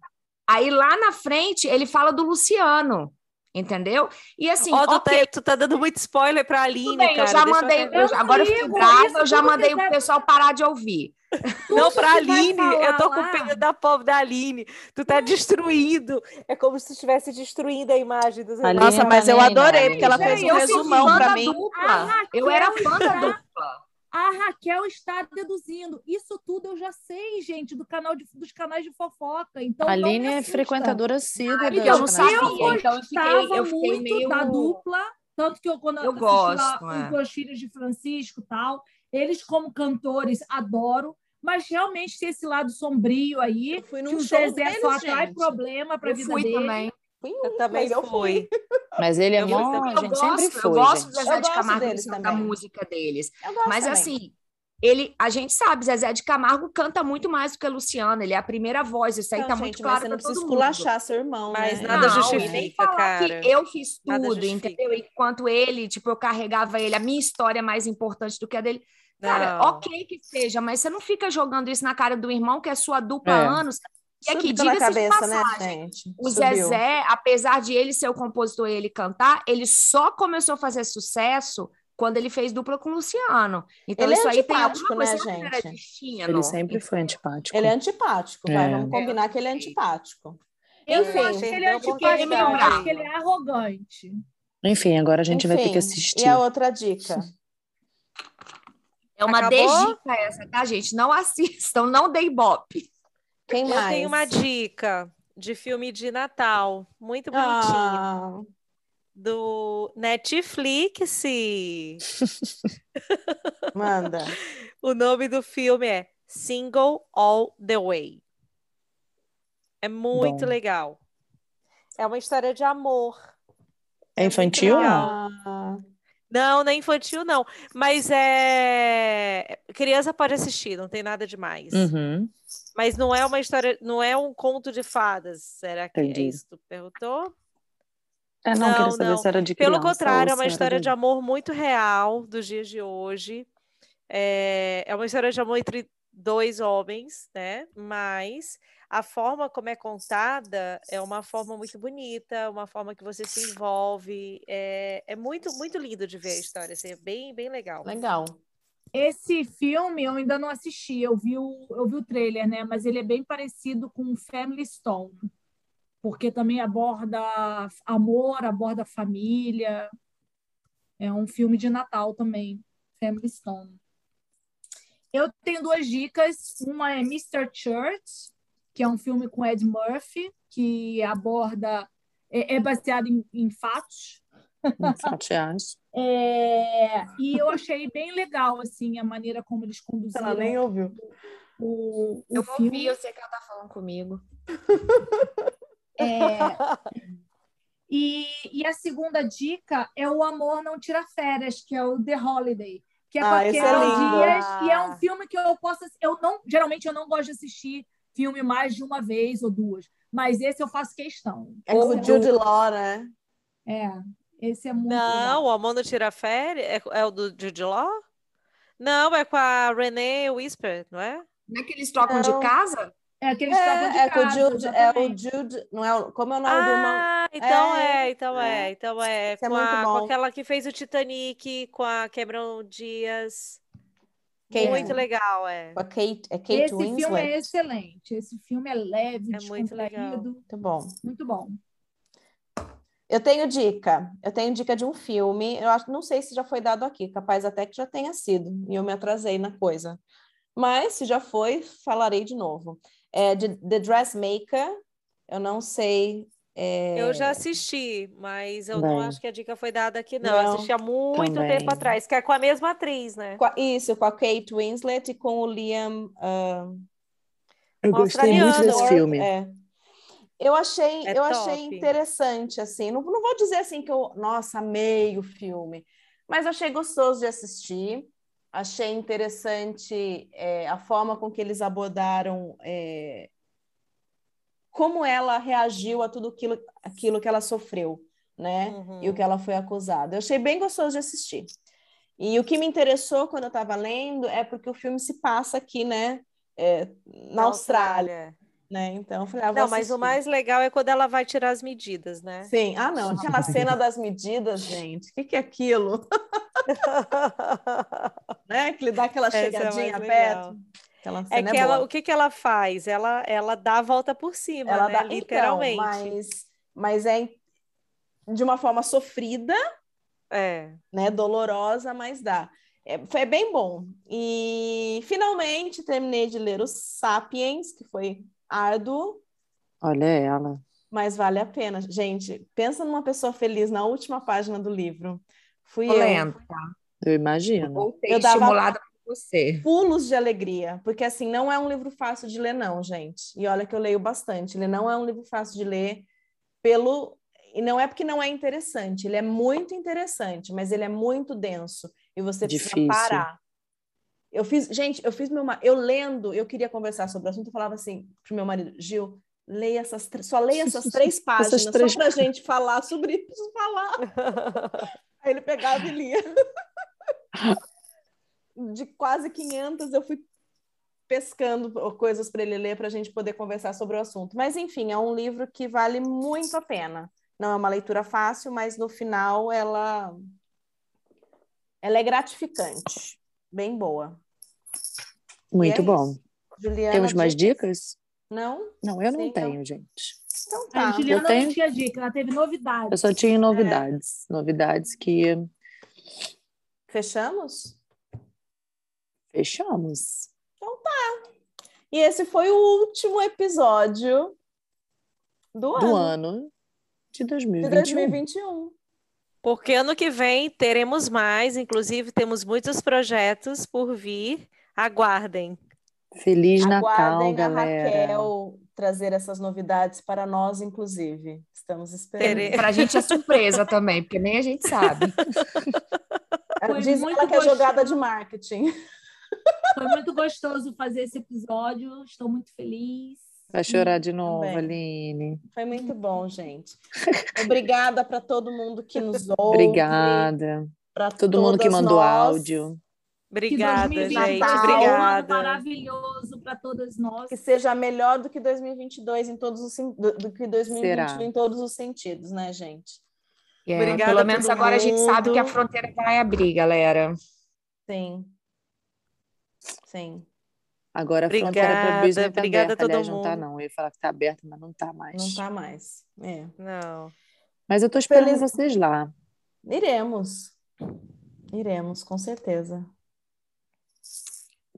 Aí lá na frente ele fala do Luciano entendeu? E assim, oh, tu, okay. tá, tu tá dando muito spoiler pra Aline, bem, cara. Eu já mandei, eu, eu agora eu fiquei brava, eu já mandei o pessoal parar de ouvir. Não, pra Aline, eu tô com pena da pobre da Aline. Tu tá destruindo. É como se estivesse destruindo a imagem dos Nossa, mas eu adorei, porque ela fez um resumão pra mim. Eu era fã da dupla. A Raquel está deduzindo. Isso tudo eu já sei, gente, do canal de, dos canais de fofoca. Então, a Aline é frequentadora assídua. Ah, eu não sabia. Eu então, eu fiquei, eu fiquei muito meio... da dupla. Tanto que eu, quando eu gosto, lá, é. os dois filhos de Francisco tal, eles, como cantores, adoro. Mas realmente tem esse lado sombrio aí. Eu fui num que o Zezé só atrai problema para a vida fui dele. Também. Eu também eu fui. Mas ele é eu, bom, a gente gosto, sempre foi. Eu gosto do Zezé de Camargo da música deles. Mas também. assim, ele, a gente sabe, Zezé de Camargo canta muito mais do que Luciano, ele é a primeira voz, isso aí não, tá gente, muito claro para todo mundo. Você não precisa esculachar seu irmão, Mas né? nada não, justifica, cara. eu fiz tudo, entendeu? Enquanto ele, tipo, eu carregava ele, a minha história é mais importante do que a dele. Cara, não. ok que seja, mas você não fica jogando isso na cara do irmão, que é sua dupla há é. anos. E aqui, diga-se de passagem, né, gente? o Subiu. Zezé, apesar de ele ser o compositor e ele cantar, ele só começou a fazer sucesso quando ele fez dupla com o Luciano. Então, ele isso é aí tem antipático, alguma né, coisa que era gente? destino. Ele sempre foi antipático. Ele é antipático, vai. É. Vamos combinar que ele é antipático. Eu Enfim, acho que ele é tipo, acho que ele é arrogante. Enfim, agora a gente Enfim, vai ter que assistir. E a outra dica? É uma Acabou? dica essa, tá, gente? Não assistam, não dei bop. Quem mais? Eu tenho uma dica de filme de Natal, muito bonitinho. Ah. Do Netflix. Manda. o nome do filme é Single All the Way. É muito Bom. legal. É uma história de amor. É, é infantil? Ah. Não, não é infantil, não. Mas é. Criança pode assistir, não tem nada demais. Uhum. Mas não é uma história, não é um conto de fadas. Será que é Entendi. é isso que tu perguntou? É, não, não queria saber não. se era de criança. Pelo contrário, é uma história de... de amor muito real dos dias de hoje. É, é uma história de amor entre dois homens, né? Mas a forma como é contada é uma forma muito bonita, uma forma que você se envolve. É, é muito, muito lindo de ver a história. Assim, é bem, bem legal. Legal. Esse filme eu ainda não assisti, eu vi o, eu vi o trailer, né? Mas ele é bem parecido com Family Stone, porque também aborda amor, aborda família. É um filme de Natal também, Family Stone. Eu tenho duas dicas. Uma é Mr. Church, que é um filme com Ed Murphy, que aborda. É, é baseado em, em fatos. Fatos é, e eu achei bem legal assim a maneira como eles conduziram. Ela nem ouviu. O, o eu filme. ouvi, eu sei que ela tá falando comigo. É, e, e a segunda dica é o Amor Não Tira Férias, que é o The Holiday, que é com ah, a Cameron Dias, e é um filme que eu posso. Eu não, geralmente eu não gosto de assistir filme mais de uma vez ou duas. Mas esse eu faço questão. É com o Jude Law, né? É, esse é muito Não, legal. o não tira férias é, é, o do Jude Law? Não, é com a Renee Whisper, não é? Não é que eles trocam não. de casa? É que eles é, trocam de é casa. Com o Jude, é o Jude, não é, como é o nome ah, do irmão? Então é, é então é, então é. Com, é a, com aquela que fez o Titanic, com a Cameron Dias. Kate, muito legal, é. A Kate, é Kate Esse Winslet. filme é excelente. Esse filme é leve, é muito legal. Muito bom. Muito bom. Eu tenho dica. Eu tenho dica de um filme. Eu acho, não sei se já foi dado aqui. Capaz até que já tenha sido. E eu me atrasei na coisa. Mas se já foi, falarei de novo. É de The Dressmaker. Eu não sei é... Eu já assisti, mas eu Bem. não acho que a dica foi dada aqui, não. não eu assisti há muito também. tempo atrás, que é com a mesma atriz, né? Isso, com a Kate Winslet e com o Liam. Uh... Eu gostei muito desse filme. É. Eu achei, é eu achei interessante, assim. Não, não vou dizer assim que eu, nossa, amei o filme, mas achei gostoso de assistir. Achei interessante é, a forma com que eles abordaram é, como ela reagiu a tudo aquilo, aquilo que ela sofreu, né? Uhum. E o que ela foi acusada. Eu achei bem gostoso de assistir. E o que me interessou quando eu estava lendo é porque o filme se passa aqui, né? É, na, Austrália. Austrália. Né? Então, falei, ah, Não, mas o mais legal é quando ela vai tirar as medidas, né? Sim. Ah, não. Aquela cena das medidas, gente. O que, que é aquilo? né? Que ele dá aquela é chegadinha é perto. É que é ela, o que, que ela faz? Ela, ela dá a volta por cima, ela né? dá, então, literalmente. Então, mas, mas é de uma forma sofrida, é. né? Dolorosa, mas dá. É, foi bem bom. E finalmente terminei de ler os Sapiens, que foi árduo. Olha ela. Mas vale a pena. Gente, pensa numa pessoa feliz na última página do livro. Fui Lenta. eu. Eu imagino. Eu, eu dava estimulada você. Pulos de alegria, porque assim, não é um livro fácil de ler, não, gente. E olha que eu leio bastante. Ele não é um livro fácil de ler pelo. E não é porque não é interessante, ele é muito interessante, mas ele é muito denso. E você Difícil. precisa parar. Eu fiz, gente, eu fiz meu. Eu lendo, eu queria conversar sobre o assunto, eu falava assim pro meu marido, Gil, leia essas só leia essas três páginas, essas três... só pra gente falar sobre isso, falar. Aí ele pegava e lia. de quase 500 eu fui pescando coisas para ele ler para a gente poder conversar sobre o assunto. Mas enfim, é um livro que vale muito a pena. Não é uma leitura fácil, mas no final ela ela é gratificante, bem boa. Muito é bom. Juliana, Temos mais dicas? Não? Não, eu não Sim, tenho, não. gente. Então tá. A Juliana tenho... não tinha dica, ela teve novidades. Eu só tinha novidades. É. Novidades que. Fechamos? Fechamos. Então tá. E esse foi o último episódio do, do ano. ano de 2021. De 2021. Porque ano que vem teremos mais, inclusive temos muitos projetos por vir. Aguardem. Feliz Aguardem Natal, galera. Raquel trazer essas novidades para nós, inclusive. Estamos esperando. Para a gente é surpresa também, porque nem a gente sabe. Foi Diz ela que é jogada de marketing. Foi muito gostoso fazer esse episódio. Estou muito feliz. Vai chorar de novo, Também. Aline. Foi muito bom, gente. Obrigada para todo mundo que nos ouve. Obrigada. Para todo mundo que mandou nós. áudio. Obrigada, gente. Obrigada. Um maravilhoso para todas nós. Que seja melhor do que 2022 em todos os do, do que 2020 em todos os sentidos, né, gente? Yeah. Obrigada. Pelo menos agora mundo. a gente sabe que a fronteira vai abrir, galera. Sim. Sim. Agora a obrigada, fronteira para o business tá obrigada aberta. a Aliás, mundo. não tá não. Eu ia falar que tá aberta, mas não tá mais. Não tá mais. É. Não. Mas eu tô esperando Feliz... vocês lá. Iremos. Iremos, com certeza.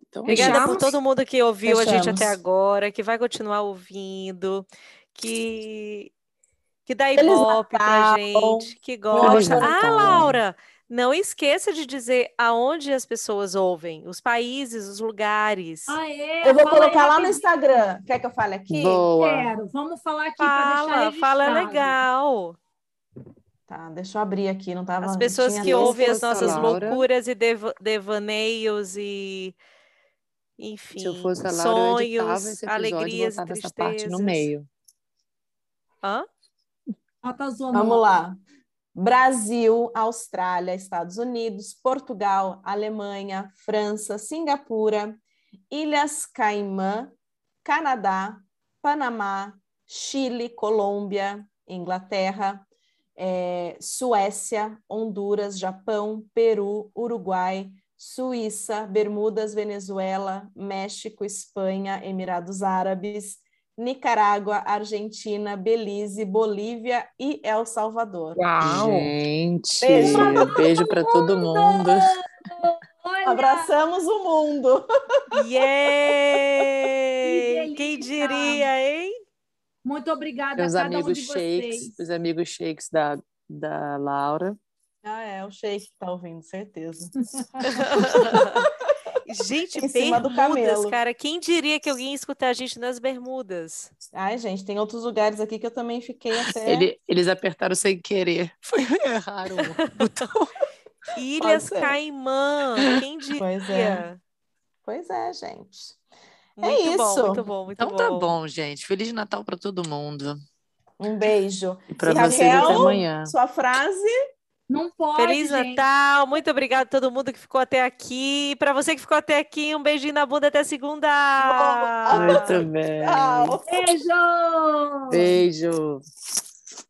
Então, Obrigada fechamos. por todo mundo que ouviu fechamos. a gente até agora, que vai continuar ouvindo, que que dá ibope pra gente, que gosta. Ah, Laura, não esqueça de dizer aonde as pessoas ouvem, os países, os lugares. Ah, é? Eu vou colocar lá no Instagram. Quer que eu fale aqui? Boa. Quero. Vamos falar aqui Fala, fala legal. Tá, deixa eu abrir aqui, não tava As pessoas que ouvem as nossas Laura. loucuras e dev devaneios e enfim, Se eu fosse a Laura, sonhos, eu alegrias, e tristezas. parte no meio. Hã? Vamos lá. Brasil, Austrália, Estados Unidos, Portugal, Alemanha, França, Singapura, Ilhas Caimã, Canadá, Panamá, Chile, Colômbia, Inglaterra, é, Suécia, Honduras, Japão, Peru, Uruguai, Suíça, Bermudas, Venezuela, México, Espanha, Emirados Árabes, Nicarágua, Argentina, Belize, Bolívia e El Salvador. Uau! Gente, beijo, beijo para todo mundo. Olha. Abraçamos o mundo. Yeah! Que Quem diria, hein? Muito obrigada Meus a cada amigos um de shakes, vocês. Os amigos shakes da, da Laura. Ah, é, o Shake que tá ouvindo, certeza. Gente, em cima do camelo. cara. Quem diria que alguém ia escutar a gente nas bermudas? Ai, gente, tem outros lugares aqui que eu também fiquei até. Ele, eles apertaram sem querer. Foi erraram Ilhas Caimã, quem diria? Pois é. Pois é, gente. É muito é isso. Bom, muito bom, muito então bom. tá bom, gente. Feliz Natal para todo mundo. Um beijo. E para vocês até amanhã. Sua frase? Não pode. Feliz gente. Natal, muito obrigada a todo mundo que ficou até aqui. Para você que ficou até aqui, um beijinho na bunda até segunda. Muito bem. Beijo. Beijo.